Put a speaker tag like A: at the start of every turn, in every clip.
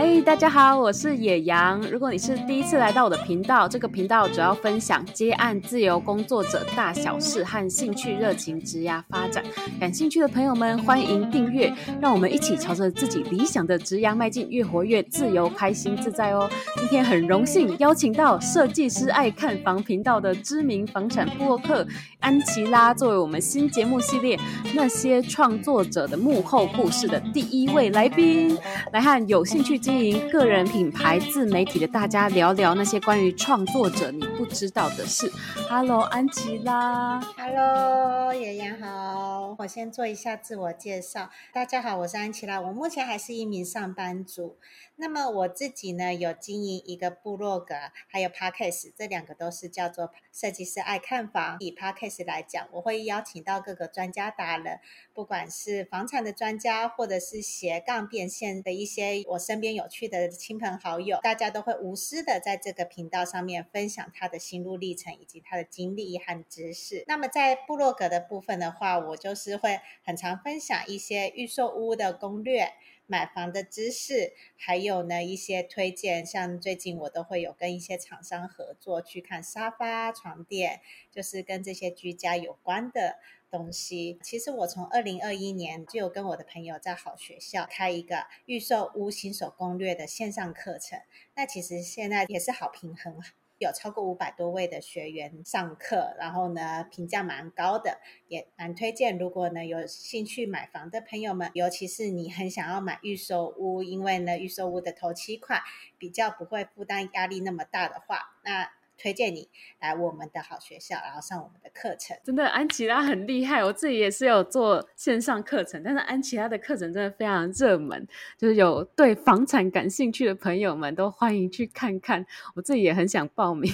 A: 嗨，大家好，我是野羊。如果你是第一次来到我的频道，这个频道主要分享接案自由工作者大小事和兴趣热情职涯发展。感兴趣的朋友们，欢迎订阅，让我们一起朝着自己理想的职涯迈进，越活越自由、开心、自在哦。今天很荣幸邀请到设计师爱看房频道的知名房产播客安琪拉，作为我们新节目系列那些创作者的幕后故事的第一位来宾，来和有兴趣经营个人品牌自媒体的大家聊聊那些关于创作者你不知道的事。Hello，安琪拉。
B: Hello，妍妍好。我先做一下自我介绍。大家好，我是安琪拉。我目前还是一名上班族。那么我自己呢，有经营一个部落格，还有 Podcast，这两个都是叫做设计师爱看房。以 Podcast 来讲，我会邀请到各个专家达人，不管是房产的专家，或者是斜杠变现的一些我身边有趣的亲朋好友，大家都会无私的在这个频道上面分享他的心路历程以及他的经历和知识。那么在部落格的部分的话，我就是会很常分享一些预售屋的攻略。买房的知识，还有呢一些推荐，像最近我都会有跟一些厂商合作去看沙发、床垫，就是跟这些居家有关的东西。其实我从二零二一年就有跟我的朋友在好学校开一个预售屋新手攻略的线上课程，那其实现在也是好平衡。有超过五百多位的学员上课，然后呢，评价蛮高的，也蛮推荐。如果呢有兴趣买房的朋友们，尤其是你很想要买预售屋，因为呢预售屋的头期款比较不会负担压力那么大的话，那。推荐你来我们的好学校，然后上我们的课程。
A: 真的，安琪拉很厉害。我自己也是有做线上课程，但是安琪拉的课程真的非常热门，就是有对房产感兴趣的朋友们都欢迎去看看。我自己也很想报名。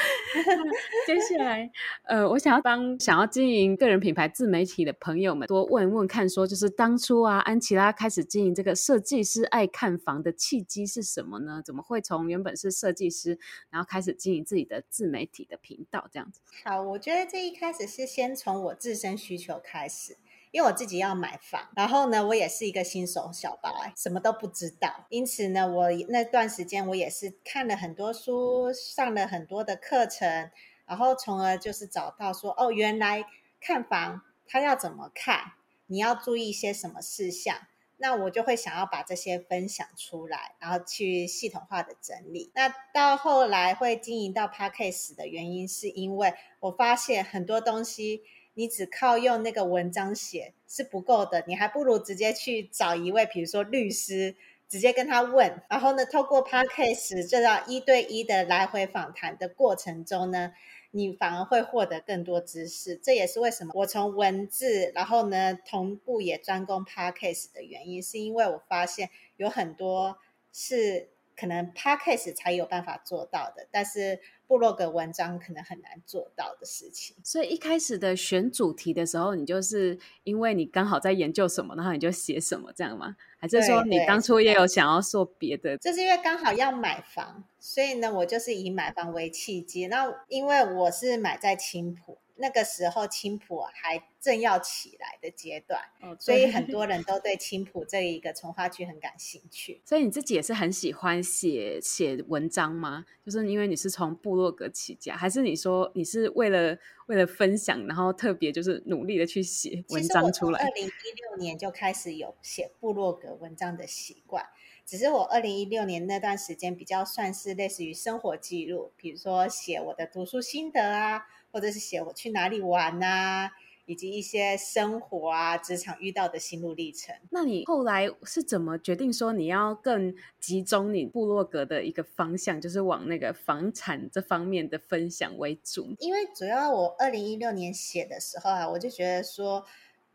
A: 接下来，呃，我想要帮想要经营个人品牌自媒体的朋友们多问问看，说就是当初啊，安琪拉开始经营这个设计师爱看房的契机是什么呢？怎么会从原本是设计师，然后开始经营自己的自媒体的频道这样子？
B: 好，我觉得这一开始是先从我自身需求开始。因为我自己要买房，然后呢，我也是一个新手小白，什么都不知道。因此呢，我那段时间我也是看了很多书，上了很多的课程，然后从而就是找到说，哦，原来看房它要怎么看，你要注意一些什么事项。那我就会想要把这些分享出来，然后去系统化的整理。那到后来会经营到 Podcast 的原因，是因为我发现很多东西。你只靠用那个文章写是不够的，你还不如直接去找一位，比如说律师，直接跟他问，然后呢，透过 Podcast 这样一对一的来回访谈的过程中呢，你反而会获得更多知识。这也是为什么我从文字，然后呢，同步也专攻 Podcast 的原因，是因为我发现有很多是可能 Podcast 才有办法做到的，但是。部落格文章可能很难做到的事情，
A: 所以一开始的选主题的时候，你就是因为你刚好在研究什么，然后你就写什么这样吗？还是说你当初也有想要做别的？
B: 就是因为刚好要买房，所以呢，我就是以买房为契机。那因为我是买在青埔。那个时候青浦还正要起来的阶段，哦，所以很多人都对青浦这一个从化区很感兴趣。
A: 所以你自己也是很喜欢写写文章吗？就是因为你是从部落格起家，还是你说你是为了为了分享，然后特别就是努力的去写文章出来？
B: 二零一六年就开始有写部落格文章的习惯，只是我二零一六年那段时间比较算是类似于生活记录，比如说写我的读书心得啊。或者是写我去哪里玩啊，以及一些生活啊、职场遇到的心路历程。
A: 那你后来是怎么决定说你要更集中你部落格的一个方向，就是往那个房产这方面的分享为主？
B: 因为主要我二零一六年写的时候啊，我就觉得说，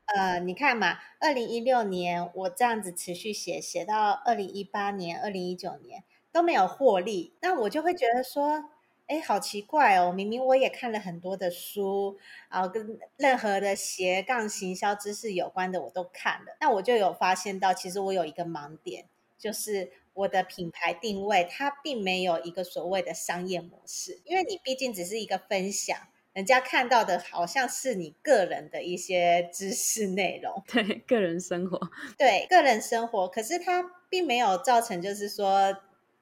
B: 呃，你看嘛，二零一六年我这样子持续写，写到二零一八年、二零一九年都没有获利，那我就会觉得说。哎，好奇怪哦！明明我也看了很多的书，然后跟任何的斜杠行销知识有关的我都看了。那我就有发现到，其实我有一个盲点，就是我的品牌定位它并没有一个所谓的商业模式，因为你毕竟只是一个分享，人家看到的好像是你个人的一些知识内容，
A: 对，个人生活，
B: 对，个人生活，可是它。并没有造成就是说。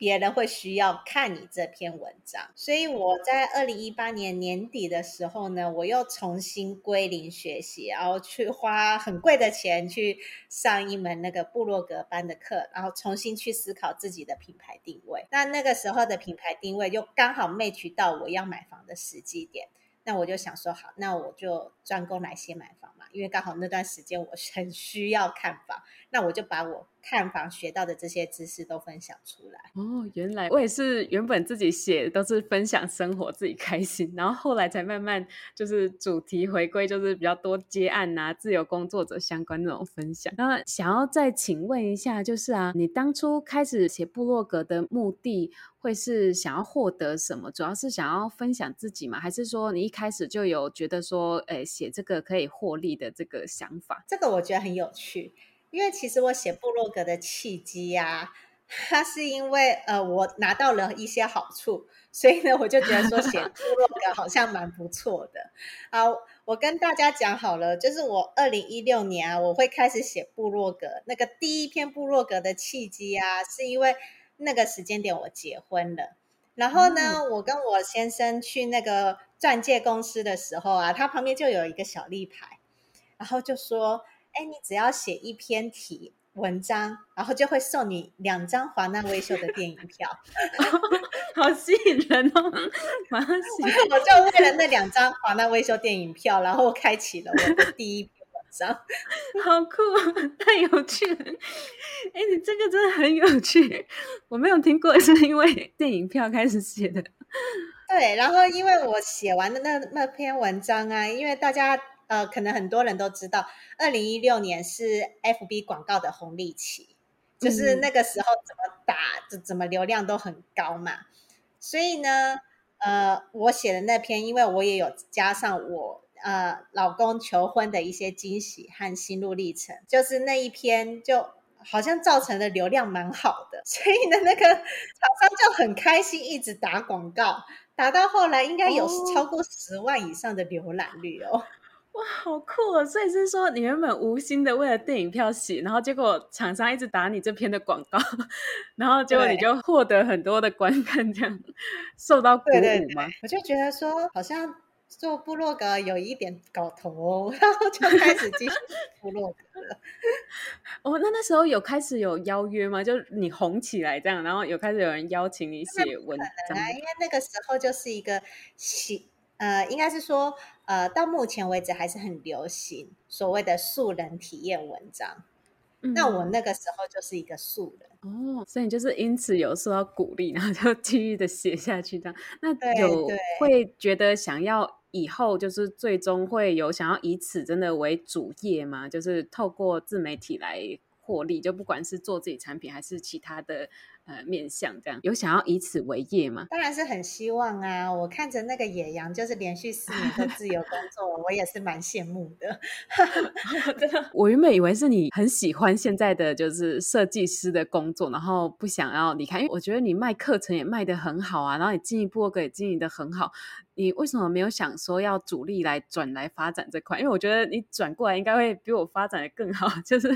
B: 别人会需要看你这篇文章，所以我在二零一八年年底的时候呢，我又重新归零学习，然后去花很贵的钱去上一门那个部落格班的课，然后重新去思考自己的品牌定位。那那个时候的品牌定位就刚好 match 到我要买房的时机点，那我就想说好，那我就专攻来先买房嘛，因为刚好那段时间我很需要看房，那我就把我。看房学到的这些知识都分享出来
A: 哦，原来我也是原本自己写都是分享生活自己开心，然后后来才慢慢就是主题回归，就是比较多接案啊、自由工作者相关那种分享。那想要再请问一下，就是啊，你当初开始写部落格的目的会是想要获得什么？主要是想要分享自己吗？还是说你一开始就有觉得说，诶，写这个可以获利的这个想法？
B: 这个我觉得很有趣。因为其实我写部落格的契机呀，它是因为呃我拿到了一些好处，所以呢我就觉得说写部落格好像蛮不错的。好，我跟大家讲好了，就是我二零一六年啊，我会开始写部落格。那个第一篇部落格的契机啊，是因为那个时间点我结婚了，然后呢，嗯、我跟我先生去那个钻戒公司的时候啊，他旁边就有一个小立牌，然后就说。哎，你只要写一篇题文章，然后就会送你两张华纳威秀的电影票，
A: 好吸引人哦！马上写，
B: 我就为了那两张华纳威秀电影票，然后开启了我的第一篇文章，
A: 好酷，太有趣了！哎，你这个真的很有趣，我没有听过，是因为电影票开始写的。
B: 对，然后因为我写完的那那篇文章啊，因为大家。呃，可能很多人都知道，二零一六年是 FB 广告的红利期，就是那个时候怎么打，就怎么流量都很高嘛。所以呢，呃，我写的那篇，因为我也有加上我呃老公求婚的一些惊喜和心路历程，就是那一篇就好像造成的流量蛮好的，所以呢，那个厂商就很开心，一直打广告，打到后来应该有超过十万以上的浏览率哦。
A: 哇，好酷哦！所以是说，你原本无心的为了电影票洗，然后结果厂商一直打你这篇的广告，然后结果你就获得很多的观看，这样受到鼓舞吗？对对对，
B: 我就觉得说，好像做部落格有一点搞头哦，然后就开始继续部落格了。
A: 哦，那那时候有开始有邀约吗？就你红起来这样，然后有开始有人邀请你写文章？
B: 因为那个时候就是一个喜。呃，应该是说，呃，到目前为止还是很流行所谓的素人体验文章。嗯。那我那个时候就是一个素人
A: 哦，所以你就是因此有受到鼓励，然后就继续的写下去这样。那有会觉得想要以后就是最终会有想要以此真的为主业吗？就是透过自媒体来获利，就不管是做自己产品还是其他的。呃，面向这样有想要以此为业吗？
B: 当然是很希望啊！我看着那个野羊，就是连续四年都自由工作，我也是蛮羡慕的。
A: 真的，我原本以为是你很喜欢现在的就是设计师的工作，然后不想要离开，因为我觉得你卖课程也卖得很好啊，然后你经营部落格也经营的很好。你为什么没有想说要主力来转来发展这块？因为我觉得你转过来应该会比我发展的更好，就是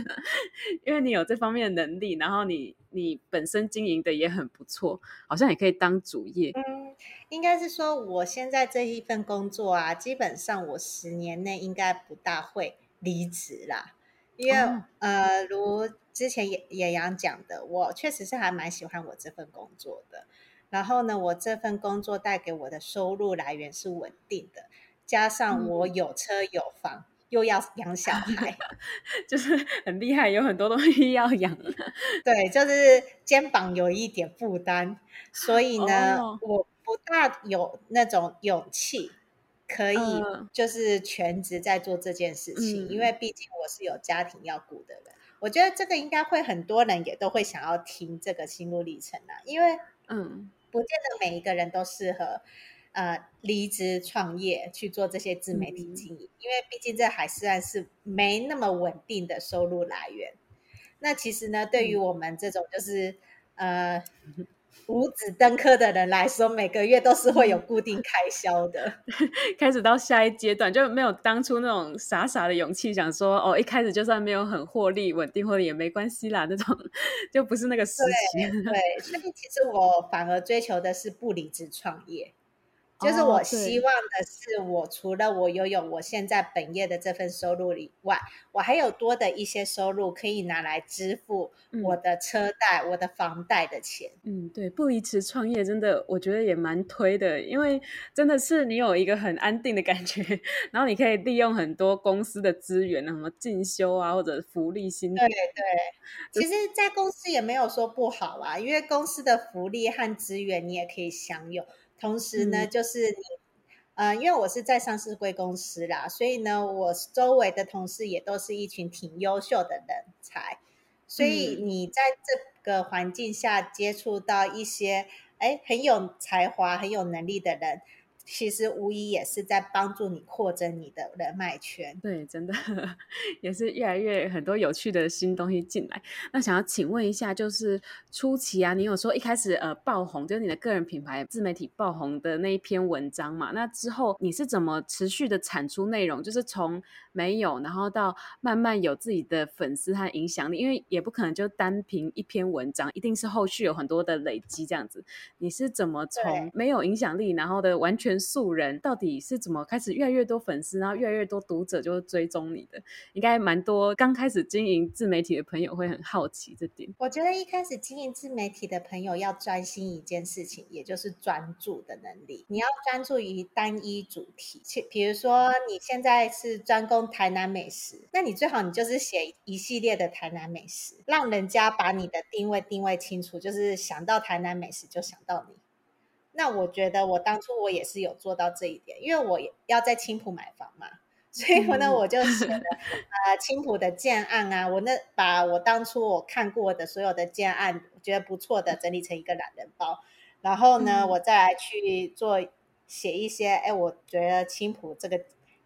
A: 因为你有这方面的能力，然后你你本身经营的也很不错，好像也可以当主业。
B: 嗯，应该是说我现在这一份工作啊，基本上我十年内应该不大会离职啦，因为、哦、呃，如之前野野羊讲的，我确实是还蛮喜欢我这份工作的。然后呢，我这份工作带给我的收入来源是稳定的，加上我有车有房，嗯、又要养小孩，
A: 就是很厉害，有很多东西要养。
B: 对，就是肩膀有一点负担，所以呢，哦、我不大有那种勇气可以就是全职在做这件事情，嗯、因为毕竟我是有家庭要顾的人。我觉得这个应该会很多人也都会想要听这个心路历程啊，因为嗯。不见得每一个人都适合，呃，离职创业去做这些自媒体经营，嗯、因为毕竟这还算是没那么稳定的收入来源。那其实呢，对于我们这种就是、嗯、呃五子登科的人来说，每个月都是会有固定开销的。
A: 开始到下一阶段，就没有当初那种傻傻的勇气，想说哦，一开始就算没有很获利、稳定获利也没关系啦，那种就不是那个时期。
B: 对，对，所以其实我反而追求的是不离职创业。就是我希望的是，我除了我拥有我现在本业的这份收入以外，我还有多的一些收入可以拿来支付我的车贷、嗯、我的房贷的钱。
A: 嗯，对，不离职创业真的，我觉得也蛮推的，因为真的是你有一个很安定的感觉，然后你可以利用很多公司的资源，什么进修啊，或者福利薪。
B: 对对，其实，在公司也没有说不好啊，因为公司的福利和资源你也可以享有。同时呢，嗯、就是你，呃，因为我是在上市贵公司啦，所以呢，我周围的同事也都是一群挺优秀的人才，所以你在这个环境下接触到一些，哎，很有才华、很有能力的人。其实无疑也是在帮助你扩增你的人脉圈。
A: 对，真的 也是越来越很多有趣的新东西进来。那想要请问一下，就是初期啊，你有说一开始呃爆红，就是你的个人品牌自媒体爆红的那一篇文章嘛？那之后你是怎么持续的产出内容？就是从没有，然后到慢慢有自己的粉丝和影响力，因为也不可能就单凭一篇文章，一定是后续有很多的累积这样子。你是怎么从没有影响力，然后的完全素人到底是怎么开始越来越多粉丝，然后越来越多读者就追踪你的？应该蛮多刚开始经营自媒体的朋友会很好奇这点。
B: 我觉得一开始经营自媒体的朋友要专心一件事情，也就是专注的能力。你要专注于单一主题，比如说你现在是专攻台南美食，那你最好你就是写一系列的台南美食，让人家把你的定位定位清楚，就是想到台南美食就想到你。那我觉得我当初我也是有做到这一点，因为我要在青浦买房嘛，所以呢我就写了 呃青浦的建案啊，我那把我当初我看过的所有的建案，我觉得不错的整理成一个懒人包，然后呢我再来去做写一些，哎，我觉得青浦这个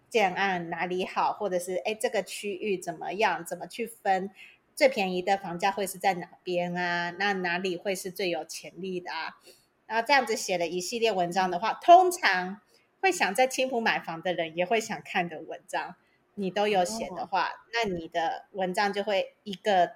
B: 建案哪里好，或者是哎这个区域怎么样，怎么去分最便宜的房价会是在哪边啊？那哪里会是最有潜力的啊？然后这样子写了一系列文章的话，通常会想在青浦买房的人也会想看的文章，你都有写的话，哦、那你的文章就会一个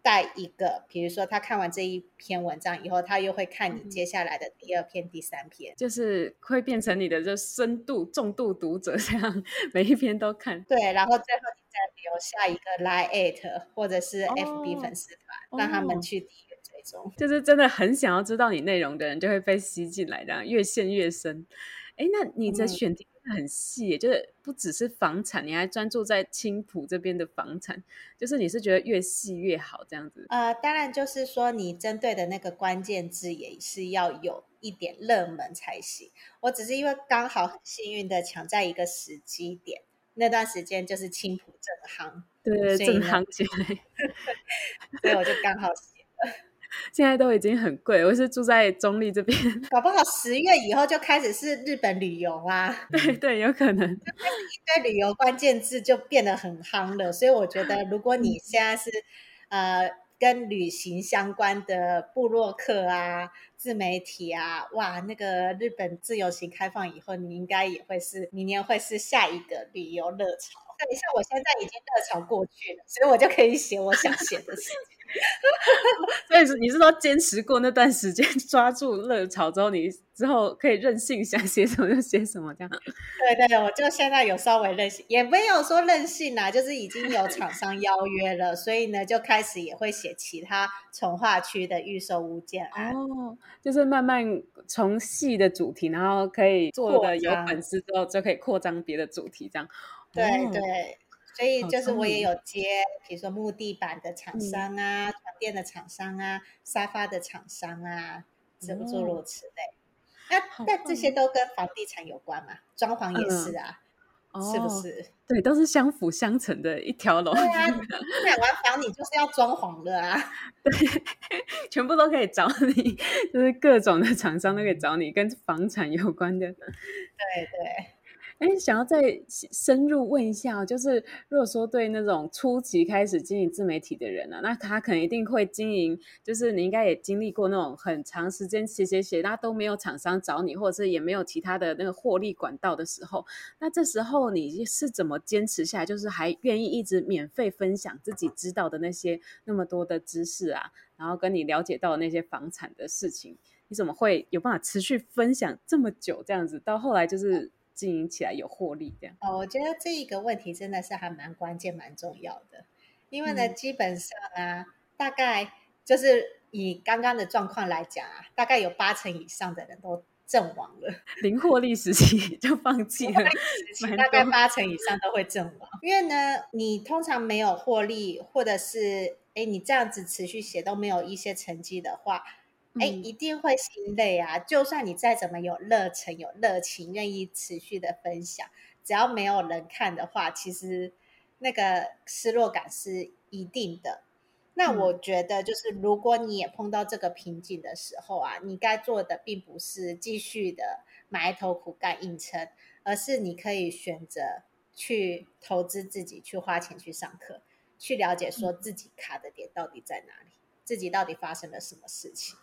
B: 带一个。比如说他看完这一篇文章以后，他又会看你接下来的第二篇、嗯、第三篇，
A: 就是会变成你的这深度重度读者，这样 每一篇都看。
B: 对，然后最后你再留下一个 Line@ 或者是 FB 粉丝团，哦、让他们去。
A: 就是真的很想要知道你内容的人，就会被吸进来，这样越陷越深。哎，那你的选题很细，嗯、就是不只是房产，你还专注在青浦这边的房产，就是你是觉得越细越好这样子？
B: 呃，当然就是说你针对的那个关键字也是要有一点热门才行。我只是因为刚好很幸运的抢在一个时机点，那段时间就是青浦正夯，
A: 对，正夯起来，
B: 所以我就刚好。
A: 现在都已经很贵，我是住在中立这边，
B: 搞不好十月以后就开始是日本旅游啊。
A: 对对，有可能。
B: 一堆旅游关键字就变得很夯了，所以我觉得 如果你现在是呃跟旅行相关的部落客啊、自媒体啊，哇，那个日本自由行开放以后，你应该也会是明年会是下一个旅游热潮。等一下，我现在已经热潮过去了，所以我就可以写我想写的事情。
A: 所以是你是说坚持过那段时间，抓住热潮之后，你之后可以任性，想写什么就写什么这样？
B: 对对，我就现在有稍微任性，也没有说任性啦，就是已经有厂商邀约了，所以呢就开始也会写其他从化区的预售物件
A: 哦，就是慢慢从细的主题，然后可以做的有粉丝之后，就可以扩张别的主题这样。
B: 对对，所以就是我也有接，比如说木地板的厂商啊，床垫的厂商啊，沙发的厂商啊，诸如此类。那那这些都跟房地产有关嘛？装潢也是啊，是不是？
A: 对，都是相辅相成的一条龙。
B: 对啊，你买完房你就是要装潢的啊，
A: 对，全部都可以找你，就是各种的厂商都可以找你，跟房产有关的。
B: 对对。
A: 哎，想要再深入问一下，就是如果说对那种初期开始经营自媒体的人呢、啊，那他可能一定会经营，就是你应该也经历过那种很长时间写写写，那都没有厂商找你，或者是也没有其他的那个获利管道的时候，那这时候你是怎么坚持下来，就是还愿意一直免费分享自己知道的那些那么多的知识啊，然后跟你了解到那些房产的事情，你怎么会有办法持续分享这么久这样子？到后来就是。经营起来有获利，这样
B: 哦。我觉得这一个问题真的是还蛮关键、蛮重要的。因为呢，嗯、基本上啊，大概就是以刚刚的状况来讲啊，大概有八成以上的人都阵亡了。
A: 零获利时期就放弃了，
B: 大概八成以上都会阵亡。因为呢，你通常没有获利，或者是哎，你这样子持续写都没有一些成绩的话。哎，一定会心累啊！就算你再怎么有热忱、有热情，愿意持续的分享，只要没有人看的话，其实那个失落感是一定的。那我觉得，就是如果你也碰到这个瓶颈的时候啊，你该做的并不是继续的埋头苦干硬撑，而是你可以选择去投资自己，去花钱去上课，去了解说自己卡的点到底在哪里，自己到底发生了什么事情。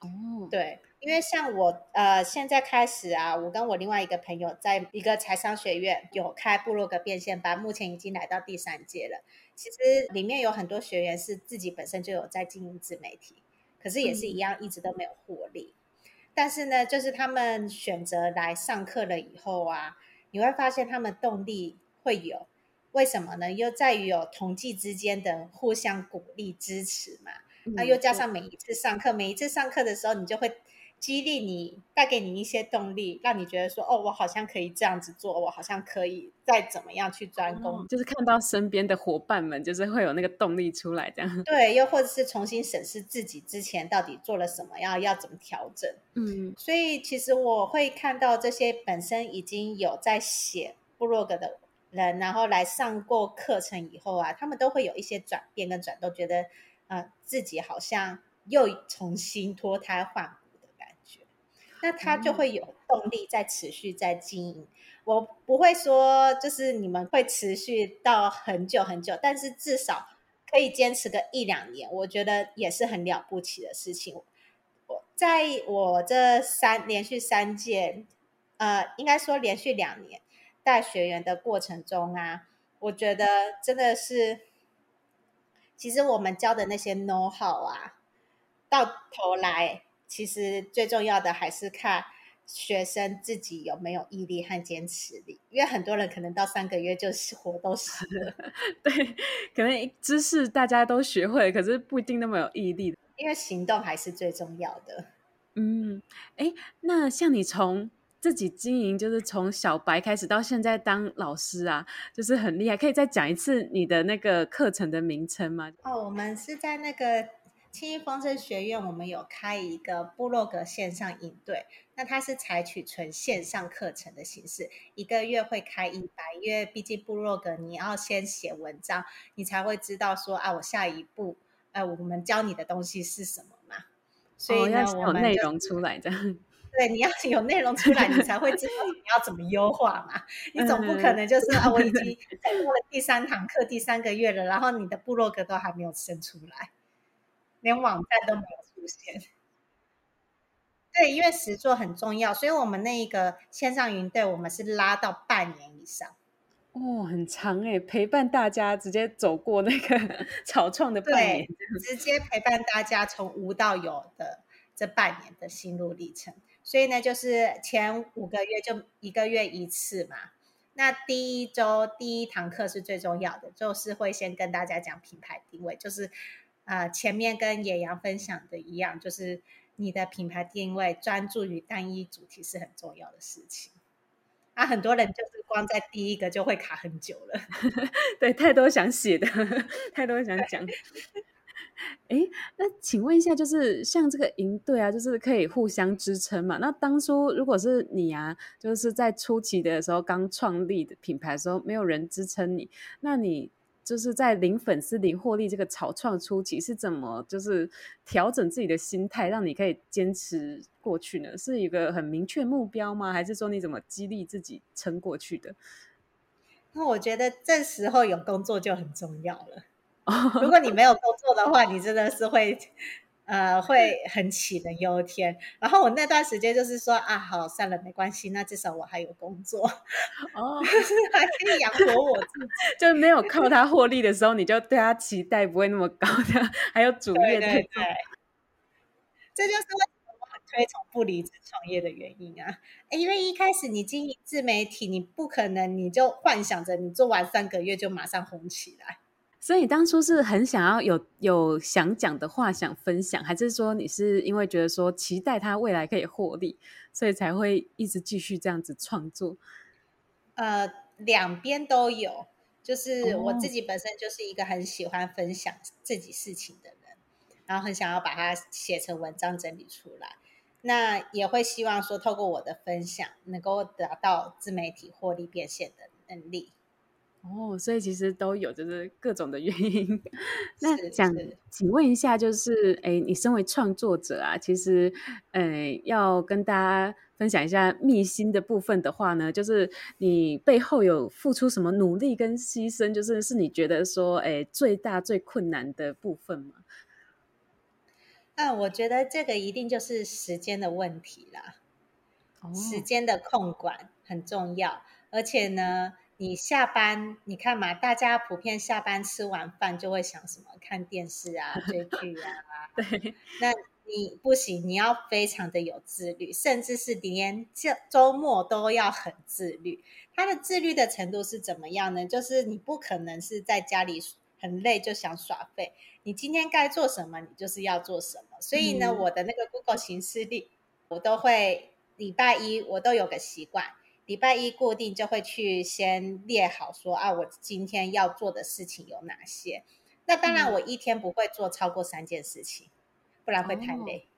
B: 哦，对，因为像我呃，现在开始啊，我跟我另外一个朋友在一个财商学院有开部落格变现班，目前已经来到第三届了。其实里面有很多学员是自己本身就有在经营自媒体，可是也是一样，一直都没有获利。嗯。但是呢，就是他们选择来上课了以后啊，你会发现他们动力会有，为什么呢？又在于有同济之间的互相鼓励支持嘛。那又加上每一次上课，每一次上课的时候，你就会激励你，带给你一些动力，让你觉得说，哦，我好像可以这样子做，我好像可以再怎么样去专攻。
A: 就是看到身边的伙伴们，就是会有那个动力出来，这样。
B: 对，又或者是重新审视自己之前到底做了什么，要要怎么调整。嗯，所以其实我会看到这些本身已经有在写部落格的人，然后来上过课程以后啊，他们都会有一些转变跟转动，觉得。呃，自己好像又重新脱胎换骨的感觉，那他就会有动力在持续在经营。我不会说就是你们会持续到很久很久，但是至少可以坚持个一两年，我觉得也是很了不起的事情。我在我这三连续三届，呃，应该说连续两年带学员的过程中啊，我觉得真的是。其实我们教的那些 know how 啊，到头来其实最重要的还是看学生自己有没有毅力和坚持力。因为很多人可能到三个月就活都死了。
A: 对，可能知识大家都学会，可是不一定那么有毅力。
B: 因为行动还是最重要的。
A: 嗯，哎，那像你从。自己经营就是从小白开始到现在当老师啊，就是很厉害。可以再讲一次你的那个课程的名称吗？
B: 哦，我们是在那个轻盈丰盛学院，我们有开一个部落格线上营队。那它是采取纯线上课程的形式，一个月会开一班，因为毕竟部落格你要先写文章，你才会知道说啊，我下一步呃，我们教你的东西是什么嘛。所以呢，
A: 哦、要有内容出来这样。
B: 对，你要 有内容出来，你才会知道你要怎么优化嘛。你总不可能就是啊，我已经在做了第三堂课，第三个月了，然后你的部落格都还没有生出来，连网站都没有出现。对，因为实作很重要，所以我们那一个线上云队，我们是拉到半年以上。
A: 哦，很长哎，陪伴大家直接走过那个 草创的半年，
B: 直接陪伴大家从无到有的这半年的心路历程。所以呢，就是前五个月就一个月一次嘛。那第一周第一堂课是最重要的，就是会先跟大家讲品牌定位，就是呃前面跟野羊分享的一样，就是你的品牌定位专注于单一主题是很重要的事情。啊，很多人就是光在第一个就会卡很久了，
A: 对，太多想写的，太多想讲。哎，那请问一下，就是像这个营队啊，就是可以互相支撑嘛？那当初如果是你啊，就是在初期的时候刚创立的品牌的时候，没有人支撑你，那你就是在零粉丝、零获利这个草创初期是怎么就是调整自己的心态，让你可以坚持过去呢？是一个很明确目标吗？还是说你怎么激励自己撑过去的？
B: 那我觉得这时候有工作就很重要了。如果你没有工作的话，你真的是会。呃，会很杞人忧天。然后我那段时间就是说啊，好，算了，没关系，那至少我还有工作，哦，还可以养活我自己。
A: 就没有靠他获利的时候，你就对他期待不会那么高的，还有主业在做。
B: 这就是为什么我很推崇不离职创业的原因啊。因为一开始你经营自媒体，你不可能你就幻想着你做完三个月就马上红起来。
A: 所以你当初是很想要有有想讲的话想分享，还是说你是因为觉得说期待他未来可以获利，所以才会一直继续这样子创作？
B: 呃，两边都有。就是我自己本身就是一个很喜欢分享自己事情的人，哦、然后很想要把它写成文章整理出来。那也会希望说透过我的分享，能够达到自媒体获利变现的能力。
A: 哦，所以其实都有，就是各种的原因。那想请问一下，就是哎，你身为创作者啊，其实呃，要跟大家分享一下秘辛的部分的话呢，就是你背后有付出什么努力跟牺牲，就是是你觉得说哎最大最困难的部分吗？
B: 啊，我觉得这个一定就是时间的问题啦。哦，时间的控管很重要，而且呢。你下班，你看嘛，大家普遍下班吃完饭就会想什么？看电视啊，追剧啊。
A: 对，
B: 那你不行，你要非常的有自律，甚至是连这周末都要很自律。他的自律的程度是怎么样呢？就是你不可能是在家里很累就想耍废，你今天该做什么，你就是要做什么。所以呢，嗯、我的那个 Google 行事历，我都会礼拜一我都有个习惯。礼拜一固定就会去先列好说啊，我今天要做的事情有哪些？那当然，我一天不会做超过三件事情，不然会太累。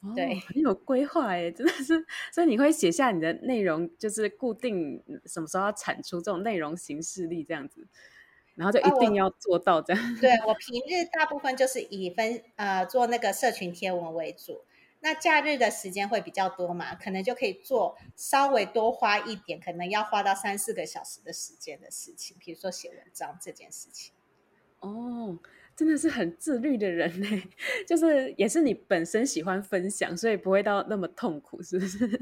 A: 哦、
B: 对，
A: 很有规划哎，真的是。所以你会写下你的内容，就是固定什么时候要产出这种内容形式力这样子，然后就一定要做到这样。
B: 啊、对，我平日大部分就是以分呃做那个社群贴文为主。那假日的时间会比较多嘛，可能就可以做稍微多花一点，可能要花到三四个小时的时间的事情，比如说写文章这件事情。
A: 哦，真的是很自律的人呢，就是也是你本身喜欢分享，所以不会到那么痛苦，是不是？
B: 对，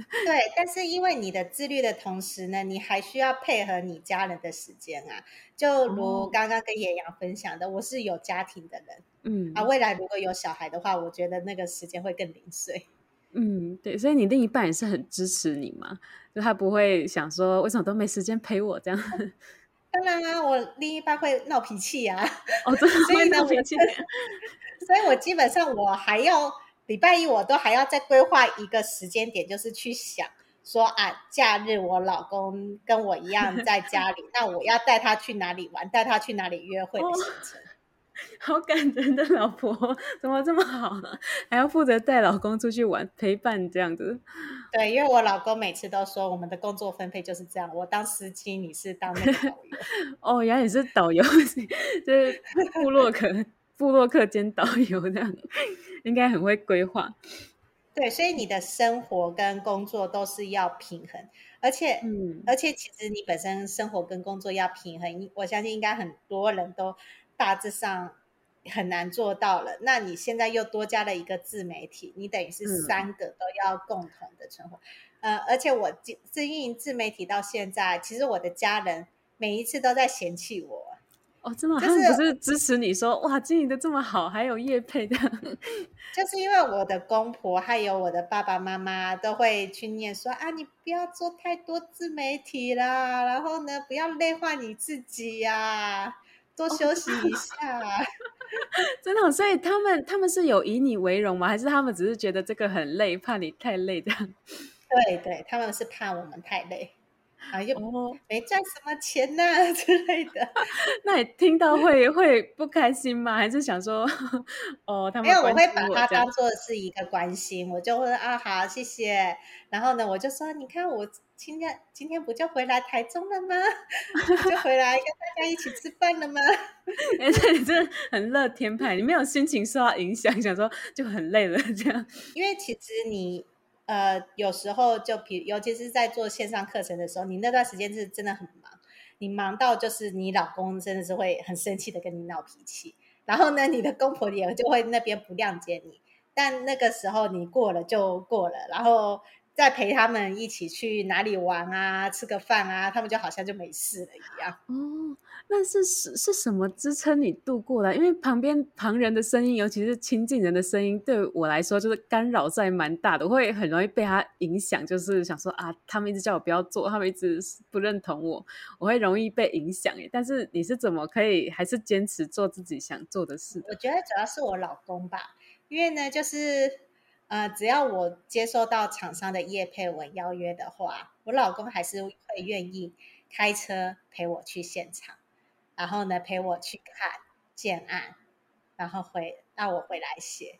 B: 但是因为你的自律的同时呢，你还需要配合你家人的时间啊，就如刚刚跟野羊分享的，哦、我是有家庭的人。嗯啊，未来如果有小孩的话，我觉得那个时间会更零碎。
A: 嗯，对，所以你另一半也是很支持你嘛，就他不会想说为什么都没时间陪我这样。
B: 当然啊，我另一半会闹脾气啊。
A: 哦，真的 会闹脾气。
B: 所以我基本上我还要礼拜一我都还要再规划一个时间点，就是去想说啊，假日我老公跟我一样 在家里，那我要带他去哪里玩，带他去哪里约会的行程。哦
A: 好感人的老婆，怎么这么好呢？还要负责带老公出去玩，陪伴这样子。
B: 对，因为我老公每次都说，我们的工作分配就是这样，我当司机，你是当那个导游。
A: 哦，原来你是导游，就是部落客，部落客兼导游这样，应该很会规划。
B: 对，所以你的生活跟工作都是要平衡，而且，嗯，而且其实你本身生活跟工作要平衡，我相信应该很多人都。大致上很难做到了，那你现在又多加了一个自媒体，你等于是三个都要共同的存活。嗯、呃，而且我经经营自媒体到现在，其实我的家人每一次都在嫌弃我。
A: 哦，真的，就是、他们不是支持你说哇，经营的这么好，还有叶配的，
B: 就是因为我的公婆还有我的爸爸妈妈都会去念说啊，你不要做太多自媒体啦，然后呢，不要累坏你自己呀、啊。多休息一下，啊，
A: 真的，所以他们他们是有以你为荣吗？还是他们只是觉得这个很累，怕你太累这样？
B: 对对，他们是怕我们太累。啊，又没赚什么钱呐、啊、之类的。
A: 那你听到会会不开心吗？还是想说，哦，他们
B: 没有，我会把它当做是一个关心，我就会啊，好，谢谢。然后呢，我就说，你看我今天今天不就回来台中了吗？就回来跟大家一起吃饭了吗？
A: 而且你真的很乐天派，你没有心情受到影响，想说就很累了这样。
B: 因为其实你。呃，有时候就比，尤其是在做线上课程的时候，你那段时间是真的很忙，你忙到就是你老公真的是会很生气的跟你闹脾气，然后呢，你的公婆也就会那边不谅解你，但那个时候你过了就过了，然后再陪他们一起去哪里玩啊，吃个饭啊，他们就好像就没事了一样。
A: 哦。那是是是什么支撑你度过的？因为旁边旁人的声音，尤其是亲近人的声音，对我来说就是干扰在蛮大的，我会很容易被他影响。就是想说啊，他们一直叫我不要做，他们一直不认同我，我会容易被影响。哎，但是你是怎么可以还是坚持做自己想做的事？
B: 我觉得主要是我老公吧，因为呢，就是呃，只要我接收到厂商的业配文邀约的话，我老公还是会愿意开车陪我去现场。然后呢，陪我去看建案，然后回让我回来写。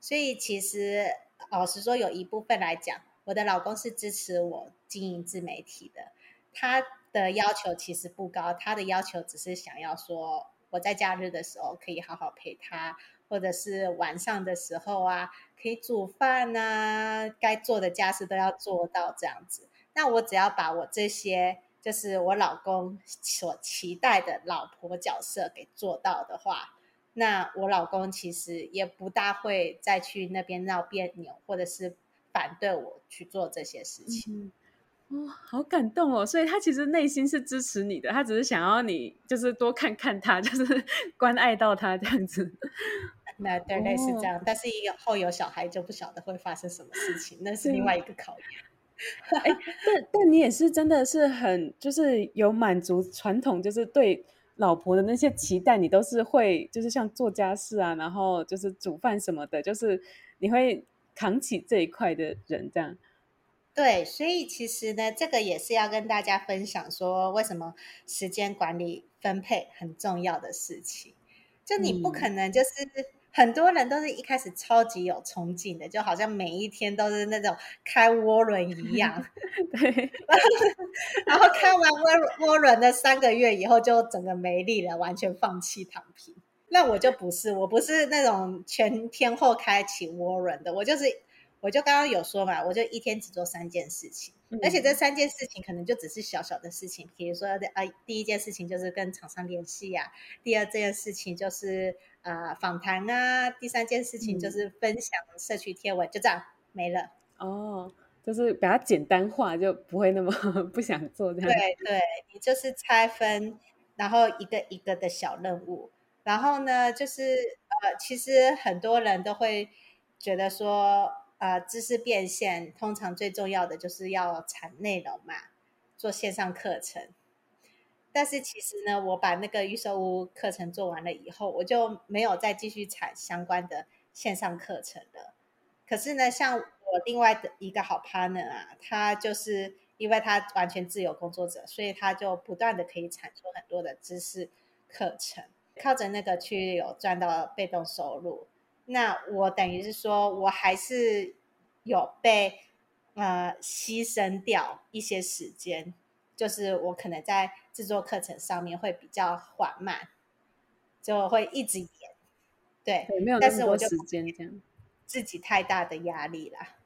B: 所以其实老实说，有一部分来讲，我的老公是支持我经营自媒体的。他的要求其实不高，他的要求只是想要说我在假日的时候可以好好陪他，或者是晚上的时候啊，可以煮饭啊，该做的家事都要做到这样子。那我只要把我这些。就是我老公所期待的老婆角色给做到的话，那我老公其实也不大会再去那边闹别扭，或者是反对我去做这些事情。
A: 嗯，哇，好感动哦！所以他其实内心是支持你的，他只是想要你就是多看看他，就是关爱到他这样子。
B: 那对，类似这样，但是以后有小孩就不晓得会发生什么事情，那是另外一个考验。
A: 哎，但但你也是真的是很就是有满足传统，就是对老婆的那些期待，你都是会就是像做家事啊，然后就是煮饭什么的，就是你会扛起这一块的人这样。
B: 对，所以其实呢，这个也是要跟大家分享说，为什么时间管理分配很重要的事情。就你不可能就是。嗯很多人都是一开始超级有冲劲的，就好像每一天都是那种开涡轮一样。对，然后开完涡涡轮的三个月以后，就整个没力了，完全放弃躺平。那我就不是，我不是那种全天候开启涡轮的，我就是。我就刚刚有说嘛，我就一天只做三件事情，嗯、而且这三件事情可能就只是小小的事情，比如说啊，第一件事情就是跟厂商联系啊，第二件事情就是啊、呃、访谈啊，第三件事情就是分享社区贴文，嗯、就这样没了。哦，
A: 就是把它简单化，就不会那么 不想做这样。
B: 对对，你就是拆分，然后一个一个的小任务，然后呢，就是呃，其实很多人都会觉得说。呃，知识变现通常最重要的就是要产内容嘛，做线上课程。但是其实呢，我把那个预售屋课程做完了以后，我就没有再继续产相关的线上课程了。可是呢，像我另外的一个好 partner 啊，他就是因为他完全自由工作者，所以他就不断的可以产出很多的知识课程，靠着那个去有赚到被动收入。那我等于是说，我还是有被呃牺牲掉一些时间，就是我可能在制作课程上面会比较缓慢，就会一直延，对，
A: 对，没有那么多时间这样，
B: 自己太大的压力啦。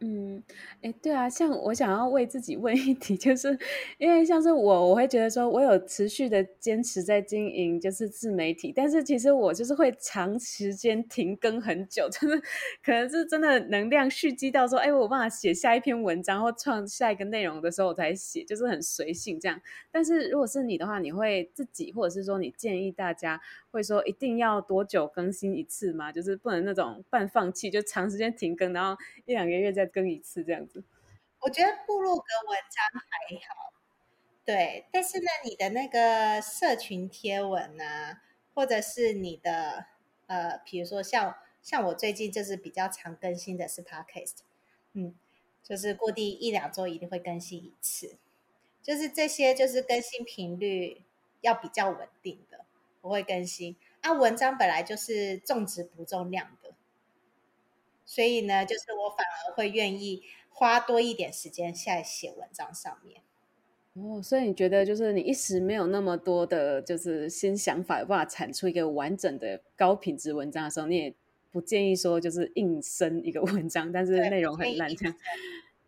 A: 嗯，哎，对啊，像我想要为自己问一题，就是因为像是我，我会觉得说，我有持续的坚持在经营，就是自媒体，但是其实我就是会长时间停更很久，就是可能是真的能量蓄积到说，哎，我有办法写下一篇文章或创下一个内容的时候我才写，就是很随性这样。但是如果是你的话，你会自己或者是说你建议大家会说一定要多久更新一次吗？就是不能那种半放弃，就长时间停更，然后一两个月再。更一次这样子，
B: 我觉得部落格文章还好，对。但是呢，你的那个社群贴文啊，或者是你的呃，比如说像像我最近就是比较常更新的是 Podcast，嗯，就是固定一两周一定会更新一次，就是这些就是更新频率要比较稳定的，不会更新。啊，文章本来就是重质不重量的，所以呢，就是我反而会愿意花多一点时间在写文章上面。
A: 哦，所以你觉得就是你一时没有那么多的，就是新想法，有办法产出一个完整的高品质文章的时候，你也不建议说就是硬生一个文章，但是内容很烂这样。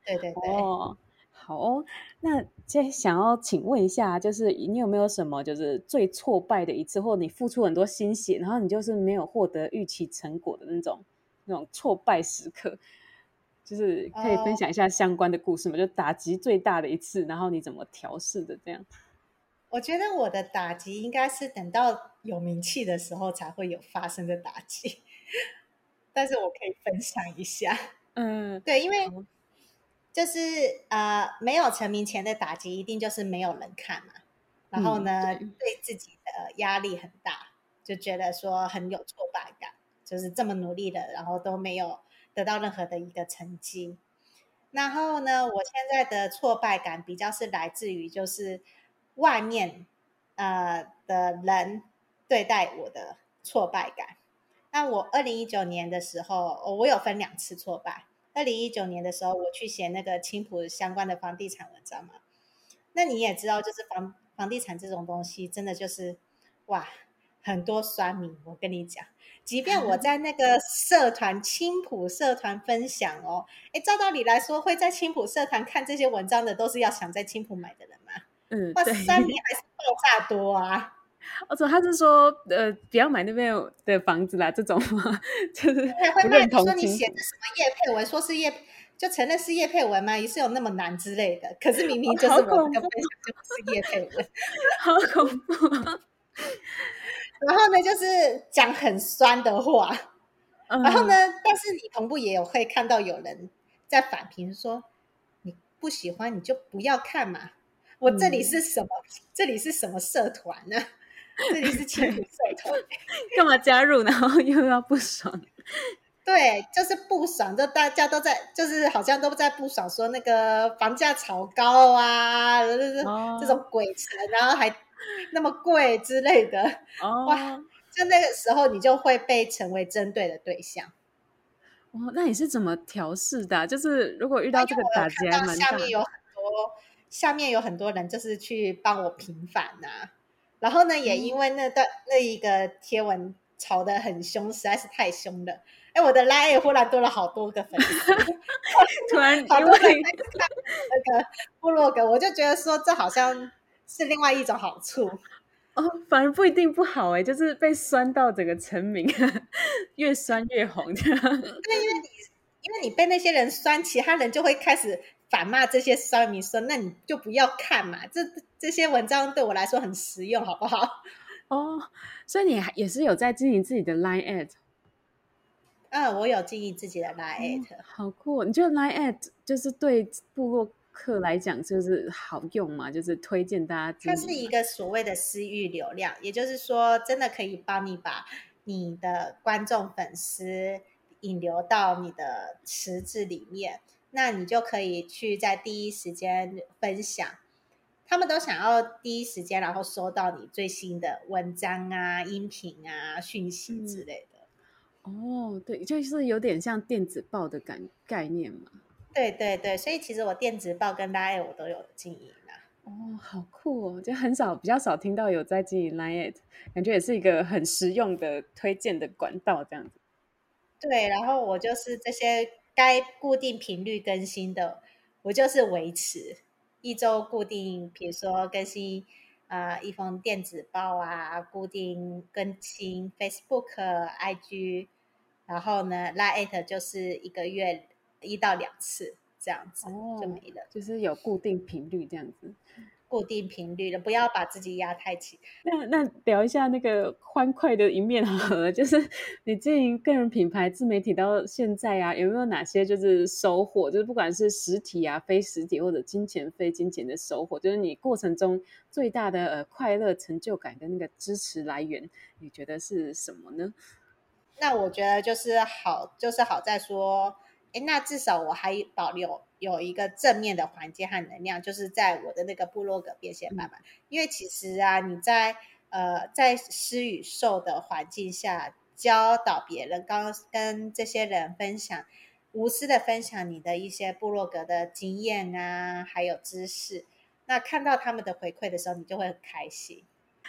B: 对对对。
A: 哦，好哦，那接想要请问一下，就是你有没有什么就是最挫败的一次，或者你付出很多心血，然后你就是没有获得预期成果的那种那种挫败时刻？就是可以分享一下相关的故事吗？Oh, 就打击最大的一次，然后你怎么调试的？这样，
B: 我觉得我的打击应该是等到有名气的时候才会有发生的打击，但是我可以分享一下。嗯，对，因为就是呃，没有成名前的打击，一定就是没有人看嘛。然后呢，嗯、对，对自己的压力很大，就觉得说很有挫败感，就是这么努力的，然后都没有。得到任何的一个成绩，然后呢，我现在的挫败感比较是来自于就是外面呃的人对待我的挫败感。那我二零一九年的时候，我有分两次挫败。二零一九年的时候，我去写那个青浦相关的房地产文章嘛。那你也知道，就是房房地产这种东西，真的就是哇，很多酸民。我跟你讲。即便我在那个社团青浦社团分享哦，哎，照道理来说，会在青浦社团看这些文章的，都是要想在青浦买的人嘛。嗯，哇，酸民还是爆炸多啊！
A: 我说他是说，呃，不要买那边的房子啦，这种吗？就是
B: 会卖说你写的什么叶佩文，说是叶，就承认是叶佩文吗？也是有那么难之类的。可是明明就是我这个分享就不是叶佩文，
A: 好恐怖啊！
B: 然后呢，就是讲很酸的话，嗯、然后呢，但是你同步也有会看到有人在反评说，你不喜欢你就不要看嘛。我这里是什么？嗯、这里是什么社团呢？这里是青埔社团，
A: 干嘛加入？然后又要不爽？
B: 对，就是不爽，就大家都在，就是好像都在不爽，说那个房价炒高啊，就是这种鬼扯，哦、然后还。那么贵之类的，oh. 哇！就那个时候，你就会被成为针对的对象。
A: 哦，oh, 那你是怎么调试的？就是如果遇到这个打击，
B: 看到下面有很多，下面有很多人就是去帮我平反呐、啊。然后呢，也因为那段、嗯、那一个贴文吵得很凶，实在是太凶了。哎，我的 LINE 忽然多了好多个粉丝，
A: 突然
B: 好多人在看那个部落格，我就觉得说这好像。是另外一种好处
A: 哦，反而不一定不好哎，就是被酸到整个成名，越酸越红这样。对，因
B: 为你因为你被那些人酸，其他人就会开始反骂这些酸民，说那你就不要看嘛，这这些文章对我来说很实用，好不好？
A: 哦，所以你还也是有在经营自己的 Line at？
B: 嗯，我有经营自己的 Line at，、
A: 嗯、好酷！你觉得 Line at 就是对部落客来讲就是好用嘛，就是推荐大家。
B: 它是一个所谓的私域流量，也就是说，真的可以帮你把你的观众粉丝引流到你的池子里面，那你就可以去在第一时间分享。他们都想要第一时间，然后收到你最新的文章啊、音频啊、讯息之类的。
A: 嗯、哦，对，就是有点像电子报的感概念嘛。
B: 对对对，所以其实我电子报跟 Line 我都有经营啦。
A: 哦，好酷哦！就很少比较少听到有在经营 Line，感觉也是一个很实用的推荐的管道这样子。
B: 对，然后我就是这些该固定频率更新的，我就是维持一周固定，比如说更新啊、呃、一封电子报啊，固定更新 Facebook、IG，然后呢，Lite 就是一个月。一到两次这样子就没了，哦，
A: 就是有固定频率这样子，
B: 固定频率的，不要把自己压太紧。
A: 那那聊一下那个欢快的一面好了，就是你经营个人品牌自媒体到现在啊，有没有哪些就是收获？就是不管是实体啊、非实体或者金钱、非金钱的收获，就是你过程中最大的呃快乐、成就感跟那个支持来源，你觉得是什么呢？
B: 那我觉得就是好，就是好在说。哎，那至少我还保留有一个正面的环境和能量，就是在我的那个部落格变现慢慢。因为其实啊，你在呃在施与受的环境下教导别人，刚刚跟这些人分享，无私的分享你的一些部落格的经验啊，还有知识，那看到他们的回馈的时候，你就会很开心。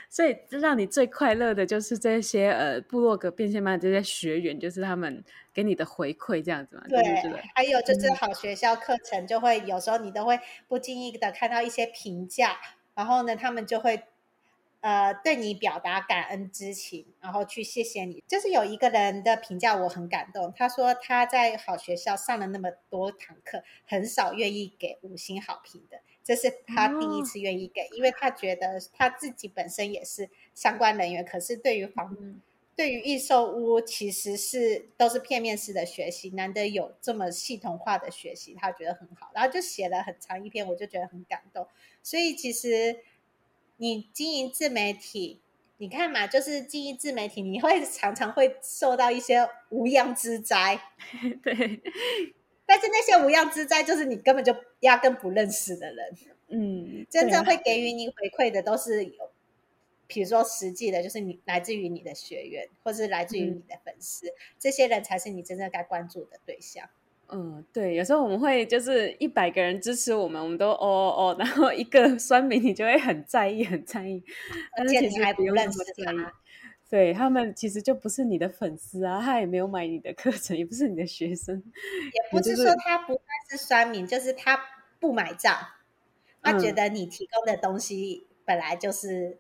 A: 所以，让你最快乐的就是这些呃，部落格变现班这些学员，就是他们给你的回馈这样子嘛？对，
B: 还有就是好学校课程，就会、嗯、有时候你都会不经意的看到一些评价，然后呢，他们就会呃对你表达感恩之情，然后去谢谢你。就是有一个人的评价我很感动，他说他在好学校上了那么多堂课，很少愿意给五星好评的。这是他第一次愿意给，哦，因为他觉得他自己本身也是相关人员，可是对于房，嗯、对于预售屋，其实是都是片面式的学习，难得有这么系统化的学习，他觉得很好，然后就写了很长一篇，我就觉得很感动。所以其实你经营自媒体，你看嘛，就是经营自媒体，你会 常常会受到一些无妄之灾，
A: 对。
B: 但是那些无妄之灾，就是你根本就压根不认识的人。
A: 嗯，
B: 真正会给予你回馈的，都是有，比如说实际的，就是你来自于你的学员，或是来自于你的粉丝，嗯，这些人才是你真正该关注的对象。
A: 嗯，对，有时候我们会就是一百个人支持我们，我们都哦哦哦，然后一个酸民你就会很在意，很在意，
B: 而且你还不认识他。
A: 对，他们其实就不是你的粉丝啊，他也没有买你的课程，也不是你的学生，
B: 也不是说他不算是酸民，就是他不买账，他觉得你提供的东西本来就是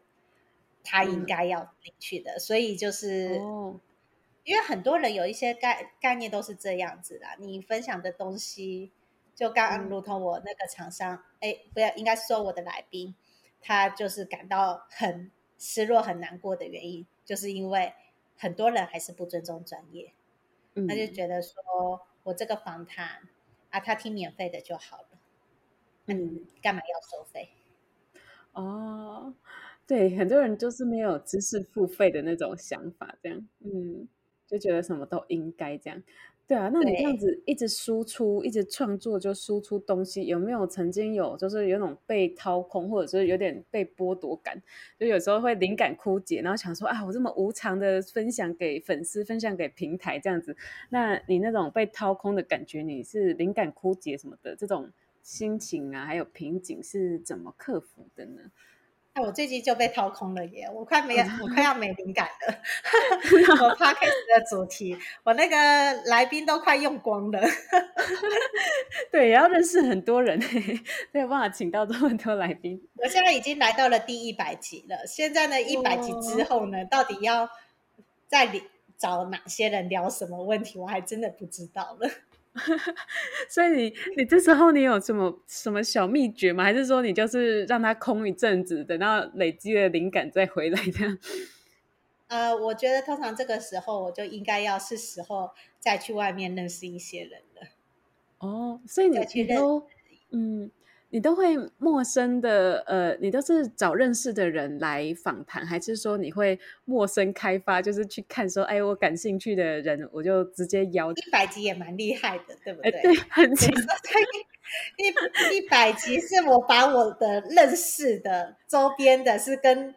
B: 他应该要领取的，嗯、所以就是、哦，因为很多人有一些概概念都是这样子的，你分享的东西，就刚刚如同我那个厂商，哎、嗯，不要，应该是说我的来宾，他就是感到很失落、很难过的原因。就是因为很多人还是不尊重专业，嗯，他就觉得说我这个访谈啊，他听免费的就好了，那你，干嘛要收费？
A: 哦，对，很多人就是没有知识付费的那种想法，这样，嗯，就觉得什么都应该这样。对啊，那你这样子一直输出，一直创作就输出东西，有没有曾经有就是有种被掏空，或者是有点被剥夺感？就有时候会灵感枯竭，然后想说啊，我这么无偿的分享给粉丝，分享给平台这样子，那你那种被掏空的感觉，你是灵感枯竭什么的这种心情啊，还有瓶颈是怎么克服的呢？
B: 我最近就被掏空了耶！我快没，我快要没灵感了。我 podcast 的主题，我那个来宾都快用光了。
A: 对，也要认识很多人，没有办法请到这么多来宾。
B: 我现在已经来到了第一百集了。现在呢，一百集之后呢，到底要再找哪些人聊什么问题，我还真的不知道了。
A: 所以你你这时候你有什么什么小秘诀吗？还是说你就是让它空一阵子，等到累积了灵感再回来这样？
B: 呃，我觉得通常这个时候我就应该要是时候再去外面认识一些人了。
A: 哦，所以你你都嗯。你都会陌生的，呃，你都是找认识的人来访谈，还是说你会陌生开发，就是去看说，哎，我感兴趣的人，我就直接邀。
B: 一百集也蛮厉害的，对不对？
A: 对，很 轻松。
B: 一一百集是我把我的认识的周边的，是跟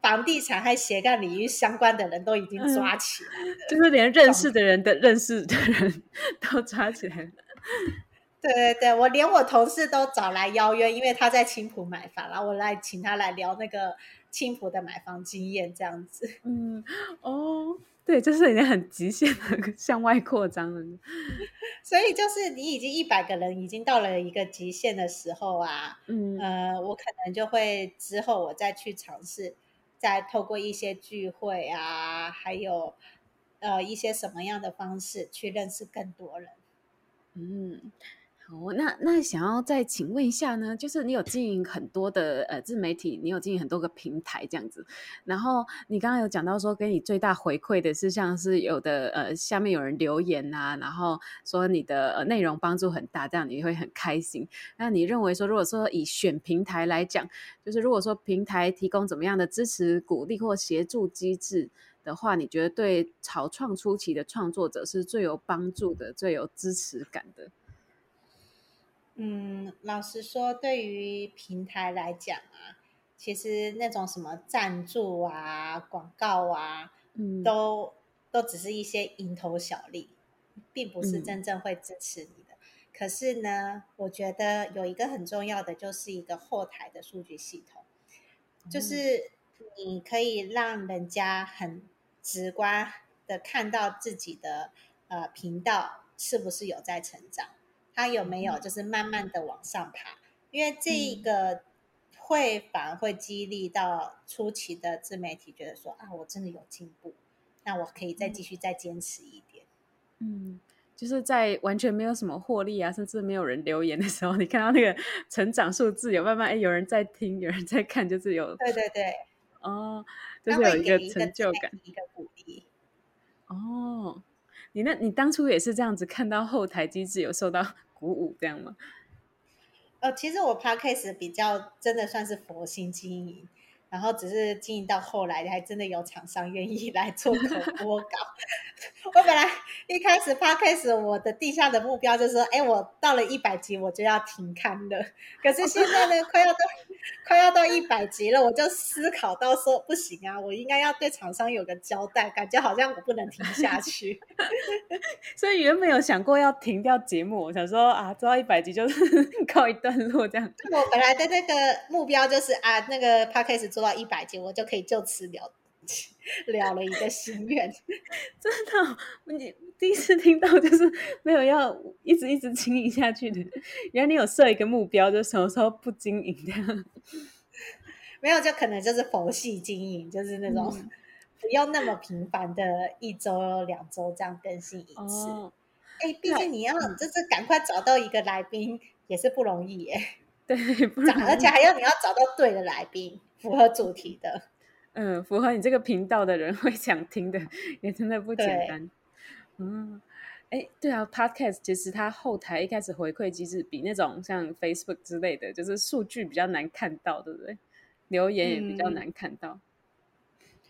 B: 房地产和斜杠领域相关的人都已经抓起来了，嗯，
A: 就是连认识的人的认识的人都抓起来了。
B: 对对对，我连我同事都找来邀约，因为他在青浦买房，然后我来请他来聊那个青浦的买房经验，这样子。
A: 嗯，哦，对，就是已经很极限的 向外扩张了。
B: 所以就是你已经一百个人，已经到了一个极限的时候啊，嗯，呃，我可能就会之后我再去尝试，再透过一些聚会啊，还有呃一些什么样的方式去认识更多人。嗯。
A: 哦，那那想要再请问一下呢，就是你有经营很多的呃自媒体，你有经营很多个平台这样子，然后你刚刚有讲到说给你最大回馈的是像是有的呃下面有人留言啊，然后说你的内容帮助很大，这样你会很开心。那你认为说，如果说以选平台来讲，就是如果说平台提供怎么样的支持、鼓励或协助机制的话，你觉得对草创初期的创作者是最有帮助的、最有支持感的？
B: 嗯，老实说，对于平台来讲啊，其实那种什么赞助啊、广告啊，嗯，都都只是一些蝇头小利，并不是真正会支持你的。嗯、可是呢，我觉得有一个很重要的，就是一个后台的数据系统，嗯、就是你可以让人家很直观的看到自己的呃频道是不是有在成长。他有没有就是慢慢的往上爬？因为这一个会反而会激励到初期的自媒体，觉得说啊，我真的有进步，那我可以再继续再坚持一点。
A: 嗯，就是在完全没有什么获利啊，甚至没有人留言的时候，你看到那个成长数字有慢慢哎，有人在听，有人在看，就是有
B: 对对对，
A: 哦，就是有一个成就感，
B: 一个鼓励。
A: 哦，你那你当初也是这样子看到后台机制有受到鼓舞这样吗？
B: 呃，其实我 Podcast 比较真的算是佛心经营，然后只是经营到后来，还真的有厂商愿意 来做口 播稿。我本来一开始 Podcast 我的地下的目标就是说，哎，我到了一百集我就要停刊了。可是现在呢，快要到快要到一百集了，我就思考到说，不行啊，我应该要对厂商有个交代，感觉好像我不能停下去。
A: 所以原本有想过要停掉节目，我想说啊，做到一百集就是告一段落这样。
B: 我本来的那个目标就是啊，那个 Podcast 做到一百斤，我就可以就此了。了了一个心愿，
A: 真的，你第一次听到就是没有要一直一直经营下去的，原来你有设一个目标，就什么时候不经营这样？
B: 没有，就可能就是佛系经营，就是那种不要那么频繁的，一周两周这样更新一次。哎、哦，毕竟你要就是赶快找到一个来宾也是不容易耶，
A: 对，
B: 而且还要你要找到对的来宾，符合主题的。
A: 嗯，符合你这个频道的人会想听的，也真的不简单。嗯，哎，对啊，Podcast 其实它后台一开始回馈机制比那种像 Facebook 之类的，就是数据比较难看到，对不对？留言也比较难看到。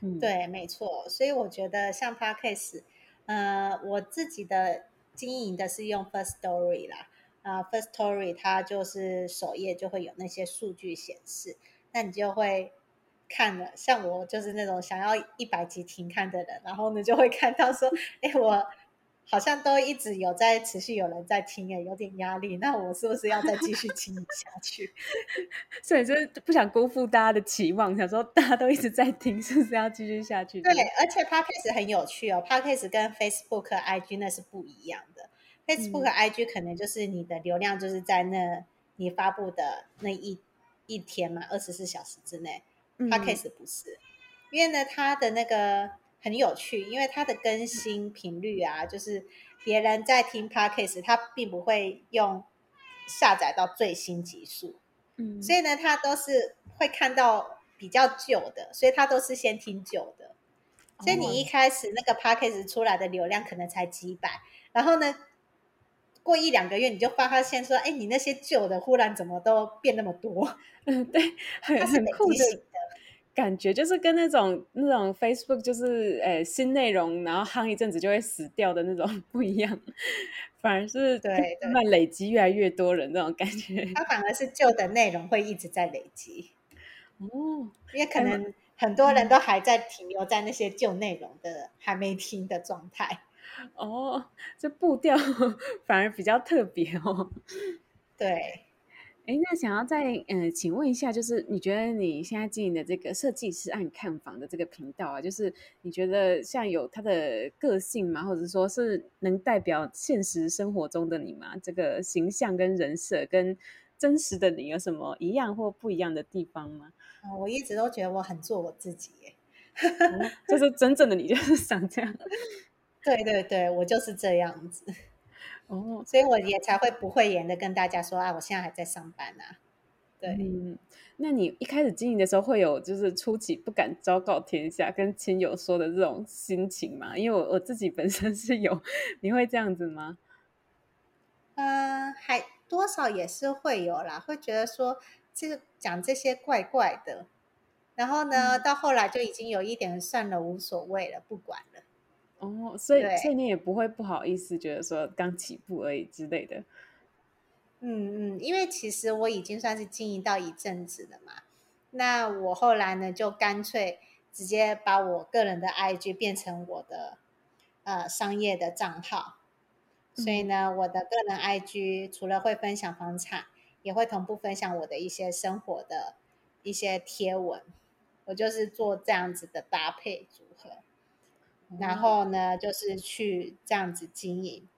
B: 嗯，对，没错。所以我觉得像 Podcast，呃，我自己的经营的是用 First Story 啦，啊，呃，First Story 它就是首页就会有那些数据显示，那你就会。看了，像我就是那种想要一百集停看的人，然后呢就会看到说，哎，我好像都一直有在持续有人在听，哎，有点压力，那我是不是要再继续经营下去？
A: 所以就是不想辜负大家的期望，想说大家都一直在听，是不是要继续下去？
B: 对，而且 Podcast 很有趣哦，Podcast 跟 Facebook、IG 那是不一样的。Facebook、嗯、IG 可能就是你的流量就是在那你发布的那一一天嘛，二十四小时之内。Podcast 不是，因为呢，它的那个很有趣，因为它的更新频率啊，就是别人在听 Podcast，它并不会用下载到最新集数，嗯，所以呢，它都是会看到比较旧的，所以它都是先听旧的，所以你一开始那个 Podcast 出来的流量可能才几百，然后呢，过一两个月你就发发现说，哎，你那些旧的忽然怎么都变那么多？嗯，对，很很酷的。
A: 感觉就是跟那种那种 Facebook 就是诶、欸、新内容，然后夯一阵子就会死掉的那种不一样，反而是对慢慢累积越来越多人那种感觉。
B: 它反而是旧的内容会一直在累积哦，因为可能很多人都还在停留在那些旧内容的还没听的状态
A: 哦，这步调 反而比较特别哦，
B: 对。
A: 哎，那想要再嗯、呃，请问一下，就是你觉得你现在经营的这个设计师按看房的这个频道啊，就是你觉得像有他的个性吗？或者说是能代表现实生活中的你吗？这个形象跟人设跟真实的你有什么一样或不一样的地方吗？
B: 哦、我一直都觉得我很做我自己耶，
A: 哦、就是真正的你就是长这样。
B: 对对对，我就是这样子。哦，所以我也才会不讳言的跟大家说啊，我现在还在上班啊。对，
A: 嗯，那你一开始经营的时候会有就是初期不敢昭告天下跟亲友说的这种心情吗？因为我我自己本身是有，你会这样子吗？
B: 嗯、呃，还多少也是会有啦，会觉得说这个讲这些怪怪的，然后呢，到后来就已经有一点算了，无所谓了，不管了。
A: 哦，所以所以你也不会不好意思，觉得说刚起步而已之类的。
B: 嗯嗯，因为其实我已经算是经营到一阵子了嘛。那我后来呢，就干脆直接把我个人的 IG 变成我的呃商业的账号。所以呢，我的个人 IG 除了会分享房产，也会同步分享我的一些生活的一些贴文。我就是做这样子的搭配组合，然后呢，就是去这样子经营。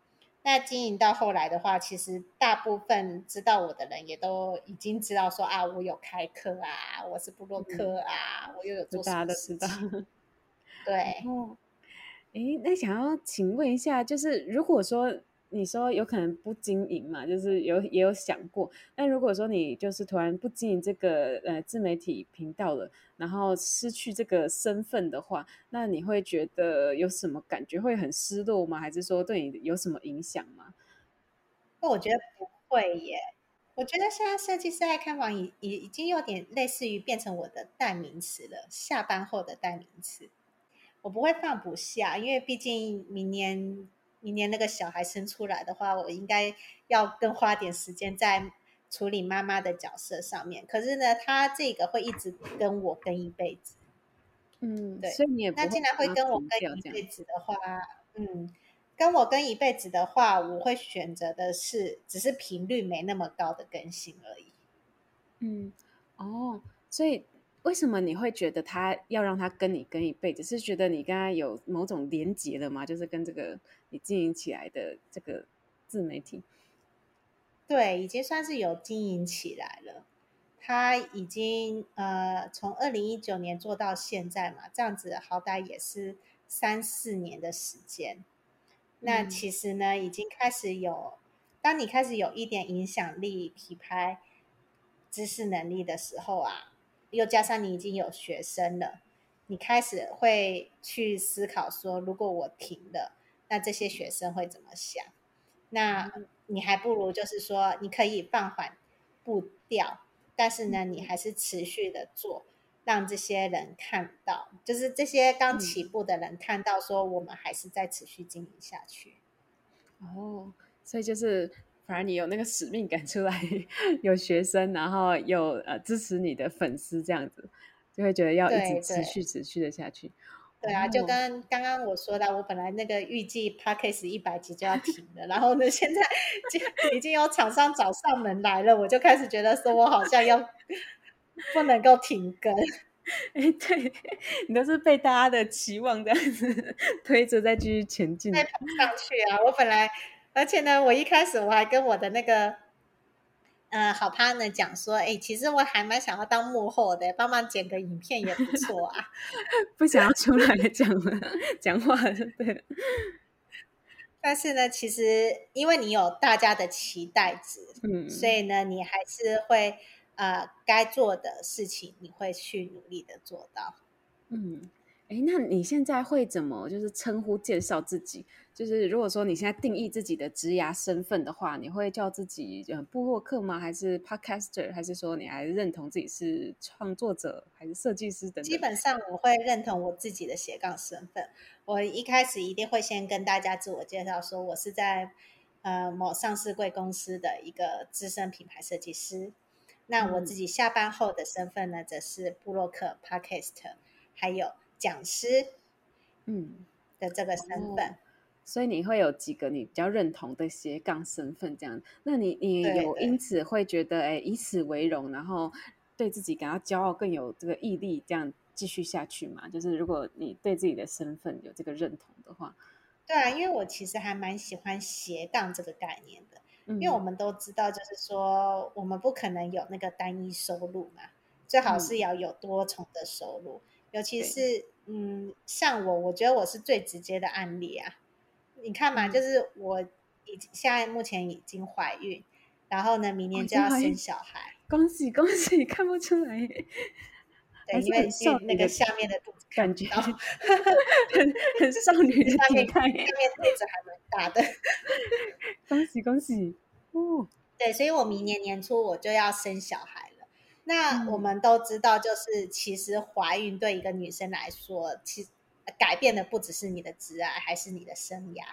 B: 那经营到后来的话，其实大部分知道我的人也都已经知道说啊，我有开课啊，我是部落客啊，嗯、我又有做什么事情。对。哦，
A: 哎，那想要请问一下，就是如果说。你说有可能不经营嘛？就是有也有想过。但如果说你就是突然不经营这个呃自媒体频道了，然后失去这个身份的话，那你会觉得有什么感觉？会很失落吗？还是说对你有什么影响吗？
B: 我觉得不会耶。我觉得现在设计师爱看房已已已经有点类似于变成我的代名词了，下班后的代名词。我不会放不下，因为毕竟明年。明年那个小孩生出来的话，我应该要更花点时间在处理妈妈的角色上面。可是呢，他这个会一直跟我跟一辈子。
A: 嗯，
B: 对。
A: 所以你也
B: 那既然会跟我跟一辈子的话，嗯，跟我跟一辈子的话，我会选择的是只是频率没那么高的更新而已。
A: 嗯，哦，所以。为什么你会觉得他要让他跟你跟一辈子？是觉得你跟他有某种连结了吗？就是跟这个你经营起来的这个自媒体，
B: 对，已经算是有经营起来了。他已经呃从二零一九年做到现在嘛，这样子好歹也是三四年的时间。那其实呢，已经开始有，当你开始有一点影响力、品牌知识能力的时候啊。又加上你已经有学生了，你开始会去思考说，如果我停了，那这些学生会怎么想？那你还不如就是说，你可以放缓步调，但是呢，你还是持续的做，让这些人看到，就是这些刚起步的人看到，说我们还是在持续经营下去。
A: 哦，所以就是。反而你有那个使命感出来，有学生，然后有呃支持你的粉丝，这样子就会觉得要一直持续持续的下去。
B: 对啊，就跟刚刚我说的，我本来那个预计 Podcast 一百集就要停了，然后呢，现在就已经有厂商找上门来了，我就开始觉得说我好像要不能够停更。
A: 哎，对，你都是被大家的期望这样子 推着再继续前进，
B: 再跑上去啊！我本来。而且呢，我一开始我还跟我的那个，呃，好 partner 讲说，哎，其实我还蛮想要当幕后的，帮忙剪个影片也不错啊。
A: 不想要出来讲了，讲话。
B: 但是呢，其实因为你有大家的期待值，嗯，所以呢，你还是会呃该做的事情，你会去努力的做到。
A: 嗯。哎，那你现在会怎么就是称呼介绍自己？就是如果说你现在定义自己的职涯身份的话，你会叫自己呃部落客吗？还是 podcaster？还是说你还认同自己是创作者，还是设计师等等？
B: 基本上我会认同我自己的斜杠身份。我一开始一定会先跟大家自我介绍，说我是在呃某上市贵公司的一个资深品牌设计师。那我自己下班后的身份呢，则是布洛克、podcaster，还有。讲师，嗯的这个身份，
A: 所以你会有几个你比较认同的斜杠身份，这样？那你你有因此会觉得哎，以此为荣，然后对自己感到骄傲，更有这个毅力，这样继续下去吗？就是如果你对自己的身份有这个认同的话，
B: 对啊，因为我其实还蛮喜欢斜杠这个概念的，嗯，因为我们都知道，就是说我们不可能有那个单一收入嘛，最好是要有多重的收入。嗯尤其是，嗯，像我，我觉得我是最直接的案例啊。你看嘛，就是我已经现在目前已经怀孕，然后呢，明年就要生小孩。
A: 恭喜恭喜，看不出来。
B: 对，因为因为那个下面的肚子
A: 感觉很很少女的
B: 下面下面肚子还蛮大的。
A: 恭喜恭喜哦！
B: 对，所以我明年年初我就要生小孩了。那我们都知道，就是其实怀孕对一个女生来说，其实改变的不只是你的职涯，还是你的生涯，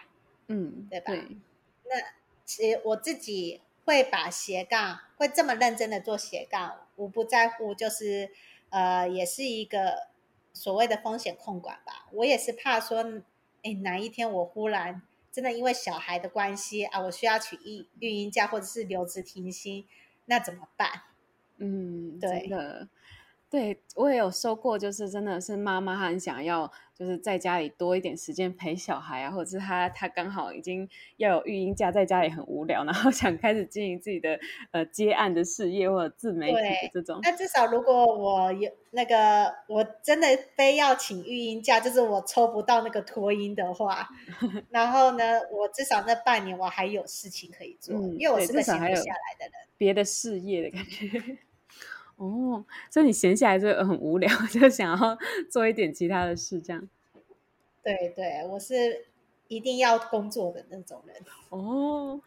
A: 嗯，
B: 对吧？
A: 对。
B: 那其实我自己会把斜杠，会这么认真的做斜杠，我不在乎，就是呃，也是一个所谓的风险控管吧。我也是怕说，哎，哪一天我忽然真的因为小孩的关系啊，我需要取育育婴假或者是留职停薪，那怎么办？
A: 嗯，
B: 对
A: 真的，对我也有说过，就是真的是妈妈很想要，就是在家里多一点时间陪小孩啊，或者是她她刚好已经要有育婴假，在家里很无聊，然后 想开始经营自己的呃接案的事业或者自媒体的这种。
B: 那至少如果我有那个我真的非要请育婴假，就是我抽不到那个托婴的话，然后呢，我至少那半年我还有事情可以做，
A: 嗯、
B: 因为我是个闲不下来的人。
A: 别的事业的感觉哦，所以你闲下来就很无聊，就想要 做一点其他的事，这样。
B: 对对，我是一定要工作的那种人。
A: 哦，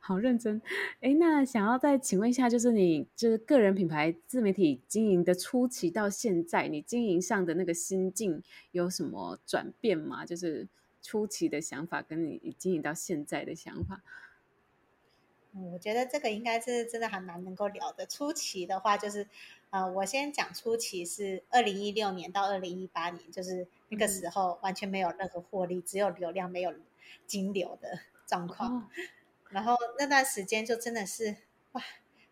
A: 好认真。哎，那想要再请问一下，就是你就是个人品牌自媒体经营的初期到现在，你经营上的那个心境有什么转变吗？就是初期的想法跟你经营到现在的想法。
B: 嗯，我觉得这个应该是真的还蛮能够聊的。初期的话，就是，呃，我先讲初期是二零一六年到二零一八年，就是那个时候完全没有任何获利，只有流量没有金流的 状况。哦、然后那段时间就真的是哇，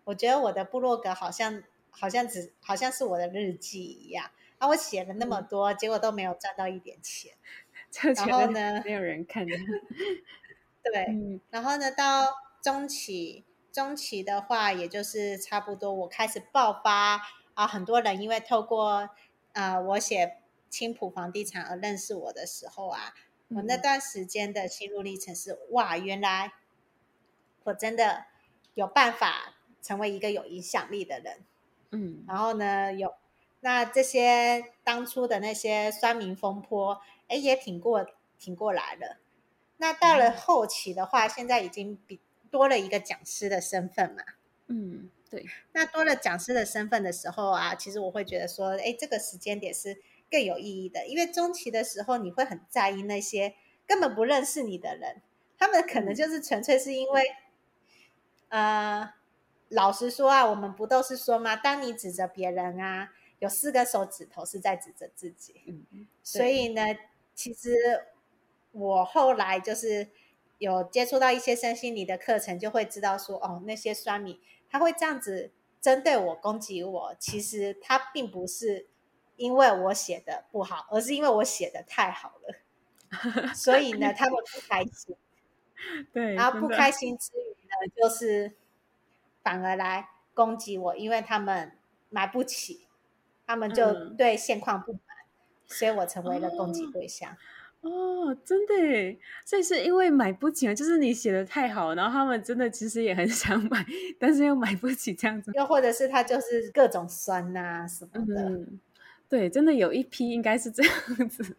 B: 我觉得我的部落格好像好像只好像是我的日记一样啊，我写了那么多，嗯、结果都没有赚到一点钱。然后呢，
A: 没有人看。
B: 对，嗯、然后呢到。中期，中期的话，也就是差不多我开始爆发啊，很多人因为透过呃我写青浦房地产而认识我的时候啊，我那段时间的心路历程是哇，原来我真的有办法成为一个有影响力的人，
A: 嗯，
B: 然后呢，有那这些当初的那些酸民风波，哎，也挺过挺过来了。那到了后期的话，现在已经比。多了一个讲师的身份嘛，
A: 嗯，对。
B: 那多了讲师的身份的时候啊，其实我会觉得说，哎，这个时间点是更有意义的，因为中期的时候你会很在意那些根本不认识你的人，他们可能就是纯粹是因为，嗯、呃，老实说啊，我们不都是说吗？当你指着别人啊，有四个手指头是在指着自己。
A: 嗯，
B: 所以呢，其实我后来就是。有接触到一些身心灵的课程，就会知道说，哦，那些酸米他会这样子针对我、攻击我，其实他并不是因为我写的不好，而是因为我写的太好了，所以呢，他们不开心。
A: 对，
B: 然后不开心之余呢，就是反而来攻击我，因为他们买不起，他们就对现况不满，嗯、所以我成为了攻击对象。哦
A: 哦，真的耶，所以是因为买不起啊，就是你写的太好，然后他们真的其实也很 想买，但是又买不起这样子。
B: 又或者是他就是各种酸呐、啊、什么的、
A: 嗯。对，真的有一批应该是这样子，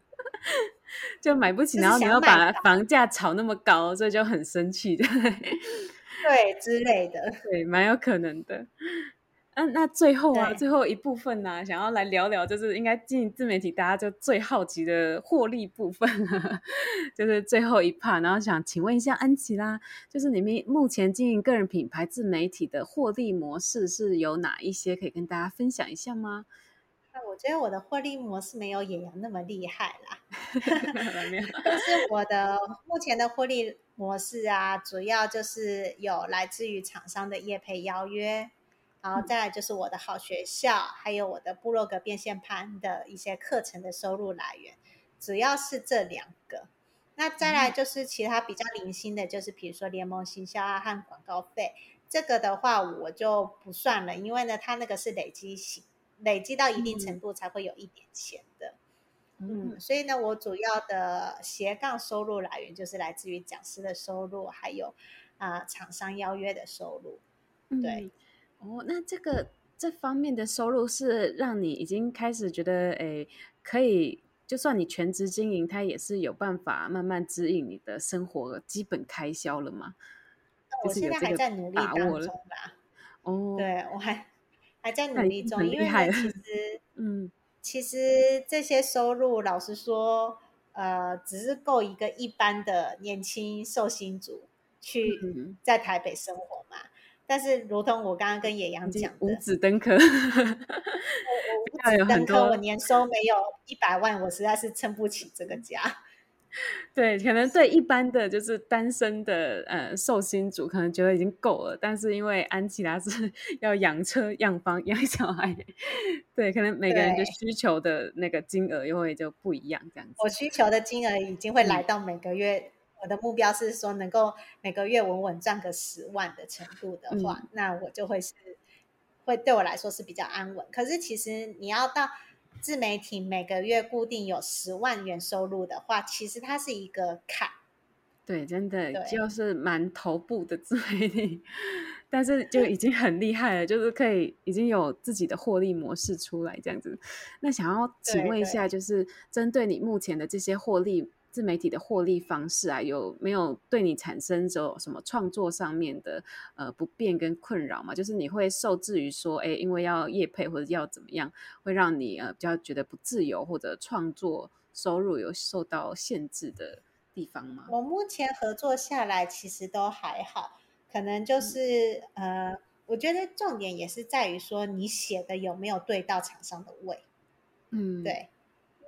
A: 就买不起，然后你要把房价炒那么高，所以就很生气，对，
B: 对之类的，
A: 对，蛮有可能的。那、啊、那最后啊，最后一部分呢、啊，想要来聊聊，就是应该经营自媒体，大家就最好奇的获利部分，就是最后一 part。然后想请问一下安琪拉，就是你们目前经营个人品牌自媒体的获利模式是有哪一些，可以跟大家分享一下吗？
B: 那我觉得我的获利模式没有野羊那么厉害啦 但是我的目前的获利模式啊，主要就是有来自于厂商的业配邀约。然后再来就是我的好学校，还有我的部落格变现盘的一些课程的收入来源，主要是这两个。那再来就是其他比较零星的，就是比如说联盟行销啊和广告费，这个的话我就不算了，因为呢，它那个是累积型，累积到一定程度才会有一点钱的。嗯，嗯，所以呢，我主要的斜杠收入来源就是来自于讲师的收入，还有啊、呃、厂商邀约的收入，对。
A: 嗯哦，那这个这方面的收入是让你已经开始觉得，诶，可以，就算你全职经营，它也是有办法慢慢指引你的生活基本开销了吗？
B: 我现在还在努力当中吧。
A: 哦，
B: 对，我还还在努力中，因为其实，
A: 嗯，
B: 其实这些收入，老实说，呃，只是够一个一般的年轻寿星族去在台北生活嘛。嗯、但是，如同我刚刚跟野羊讲的，
A: 五子登科，
B: 我五子登科，我年收没有一百万，我实在是撑不起这个家。
A: 对，可能对一般的就是单身的呃寿星族，可能觉得已经够了。但是因为安琪拉是 要养车、养房、养小孩，对，可能每个人的需求的那个金额又会就不一样，这样子。
B: 我需求的金额已经会来到每个月，嗯、我的目标是说能够每个月稳稳赚个十万的程度的话，嗯、那我就会是会对我来说是比较安稳。可是其实你要到。自媒体每个月固定有十万元收入的话，其实它是一个坎。
A: 对，真的就是蛮头部的自媒体，但是就已经很厉害了，就是可以已经有自己的获利模式出来这样子。那想要请问一下，就是针对你目前的这些获利。自媒体的获利方式啊，有没有对你产生着什么创作上面的呃不便跟困扰嘛？就是你会受制于说，哎，因为要业配或者要怎么样，会让你呃比较觉得不自由，或者创作收入有受到限制的地方吗？
B: 我目前合作下来其实都还好，可能就是、嗯、呃，我觉得重点也是在于说你写的有没有对到厂商的胃，嗯，对。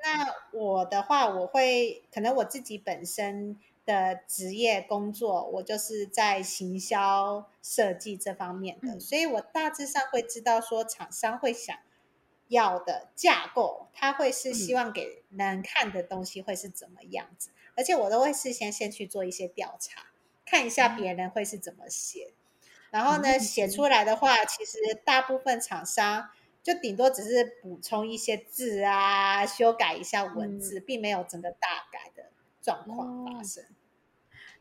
B: 那我的话，我会可能我自己本身的职业工作，我就是在行销设计这方面的，嗯、所以我大致上会知道说厂商会想要的架构，他会是希望给人看的东西会是怎么样子，嗯、而且我都会事先先去做一些调查，看一下别人会是怎么写，嗯、然后呢，写出来的话，其实大部分厂商。就顶多只是补充一些字啊，修改一下文字，嗯、并没有整个大改的状况发生。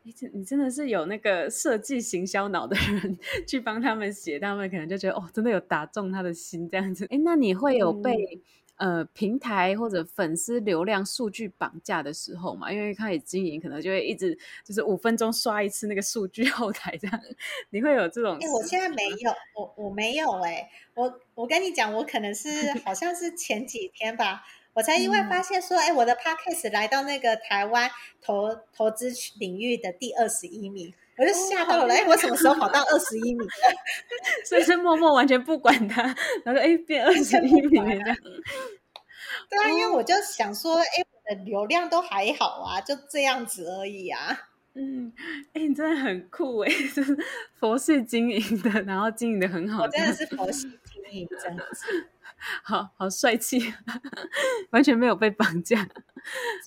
A: 你真你真的是有那个设计行销脑的人 去帮他们写，他们可能就觉得哦，真的有打中他的心这样子。哎，那你会有被？嗯呃，平台或者粉丝流量数据绑架的时候嘛，因为开始经营，可能就会一直就是五分钟刷一次那个数据后台这样，你会有这种？
B: 哎，我现在没有，我我没有哎、欸，我我跟你讲，我可能是好像是前几天吧，我才意外发现说，哎、嗯，我的 podcast 来到那个台湾投投资领域的第二十一名。我就吓到了，哎、哦，我什么时候跑到二十一米了？
A: 所以是默默完全不管他，然后说，哎，变二十一名这样。
B: 对啊，因为我就想说，哎，我的流量都还好啊，就这样子而已啊。
A: 嗯，哎，你真的很酷哎，就是佛系经营的，然后经营的很好。
B: 我真的是佛系经营，真的是。
A: 好好帅气，完全没有被绑架，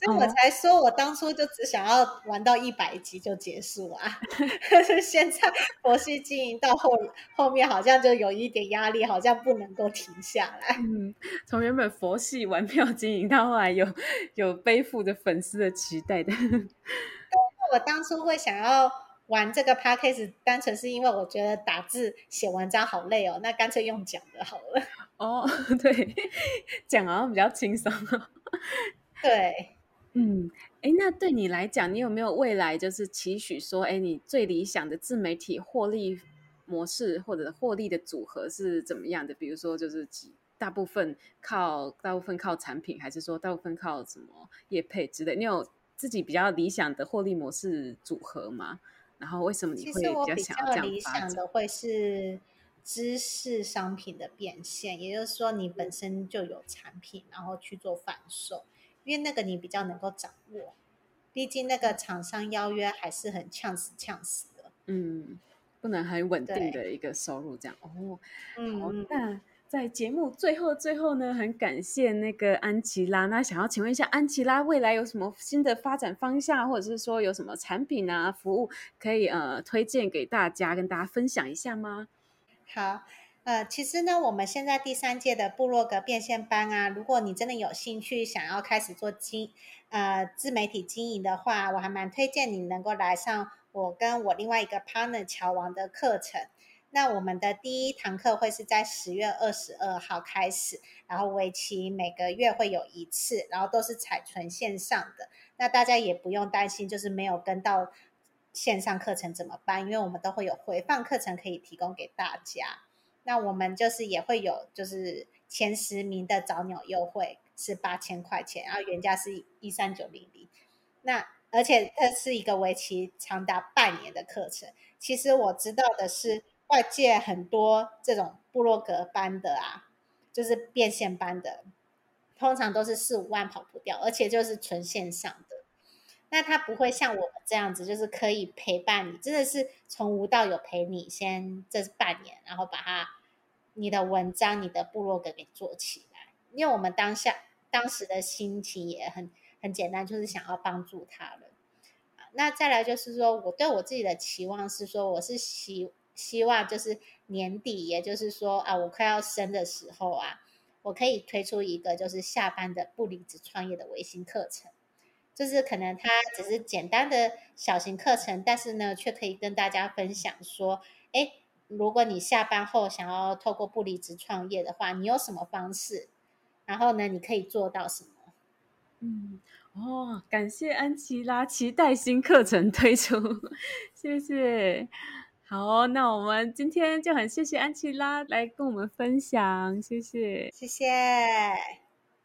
B: 所以我才说，我当初就只想要玩到一百集就结束啊。但是现在佛系经营到后后面，好像就有一点压力，好像不能够停下来。
A: 嗯，从原本佛系玩票经营，到后来有有背负着粉丝的期待的。
B: 我当初会想要玩这个 podcast，单纯是因为我觉得打字写文章好累哦，那干脆用讲的好了。
A: 哦，对，讲好像比较轻松。
B: 对，
A: 嗯，哎，那对你来讲，你有没有未来就是期许说，哎，你最理想的自媒体获利模式或者获利的组合是怎么样的？比如说，就是几大部分靠大部分靠产品，还是说大部分靠什么业配之类？你有自己比较理想的获利模式组合吗？然后为什么你会比
B: 较理想的会是。知识商品的变现，也就是说，你本身就有产品，然后去做贩售，因为那个你比较能够掌握。毕竟那个厂商邀约还是很呛死呛死的，
A: 嗯，不能很稳定的一个收入这样。哦，嗯，好，那在节目最后最后呢，很感谢那个安琪拉。那想要请问一下，安琪拉未来有什么新的发展方向，或者是说有什么产品啊、服务可以呃推荐给大家，跟大家分享一下吗？
B: 好，呃，其实呢，我们现在第三届的部落格变现班啊，如果你真的有兴趣想要开始做经呃自媒体经营的话，我还蛮推荐你能够来上我跟我另外一个 partner 乔王的课程。那我们的第一堂课会是在十月二十二号开始，然后为期每个月会有一次，然后都是采纯线上的。那大家也不用担心，就是没有跟到。线上课程怎么办？因为我们都会有回放课程可以提供给大家。那我们就是也会有，就是前十名的早鸟优惠是八千块钱，然后原价是一三九零零。那而且这是一个为期长达半年的课程。其实我知道的是，外界很多这种部落格班的啊，就是变现班的，通常都是四五万跑不掉，而且就是纯线上的。那他不会像我们这样子，就是可以陪伴你，真的是从无到有陪你先这半年，然后把它你的文章、你的部落格给做起来。因为我们当下当时的心情也很很简单，就是想要帮助他人。那再来就是说，我对我自己的期望是说，我是希希望就是年底，也就是说啊，我快要生的时候啊，我可以推出一个就是下班的不离职创业的微型课程。就是可能它只是简单的小型课程，但是呢，却可以跟大家分享说，哎，如果你下班后想要透过不离职创业的话，你有什么方式？然后呢，你可以做到什么？
C: 嗯，哦，感谢安琪拉，期待新课程推出，谢谢。好，那我们今天就很谢谢安琪拉来跟我们分享，谢谢，
B: 谢谢。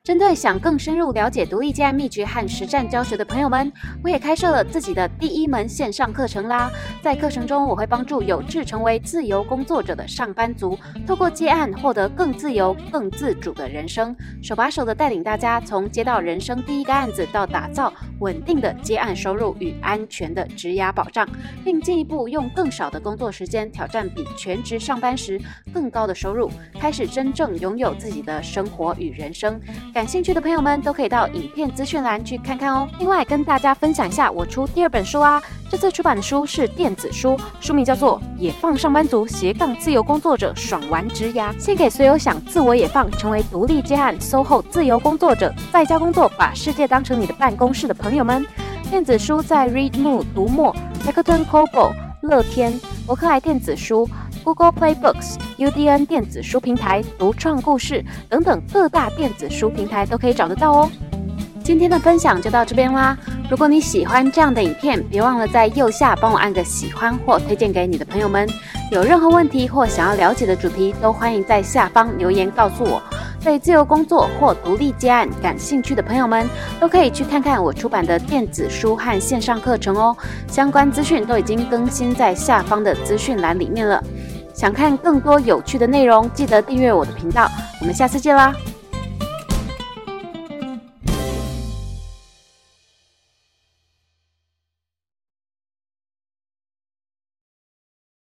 C: 针对想更深入了解独立接案秘诀和实战教学的朋友们，我也开设了自己的第一门线上课程啦。在课程中，我会帮助有志成为自由工作者的上班族，透过接案获得更自由、更自主的人生，手把手的带领大家从接到人生第一个案子，到打造稳定的接案收入与安全的职涯保障，并进一步用更少的工作时间挑战比全职上班时更高的收入，开始真正拥有自己的生活与人生。感兴趣的朋友们都可以到影片资讯栏去看看哦。另外，跟大家分享一下，我出第二本书啊。这次出版的书是电子书，书名叫做《野放上班族斜杠自由工作者爽玩职涯》，献给所有想自我野放，成为独立接案 SOHO 自由工作者，在家工作，把世界当成你的办公室的朋友们。电子书在 Readmoo、读墨、Nakton Kobo、乐天、博客来电子书。Google Play Books、UDN 电子书平台、独创故事等等各大电子书平台都可以找得到哦。今天的分享就到这边啦。如果你喜欢这样的影片，别忘了在右下帮我按个喜欢或推荐给你的朋友们。有任何问题或想要了解的主题，都欢迎在下方留言告诉我。对自由工作或独立接案感兴趣的朋友们，都可以去看看我出版的电子书和线上课程哦。相关资讯都已经更新在下方的资讯栏里面了。想看更多有趣的内容，记得订阅我的频道。我们下次见啦！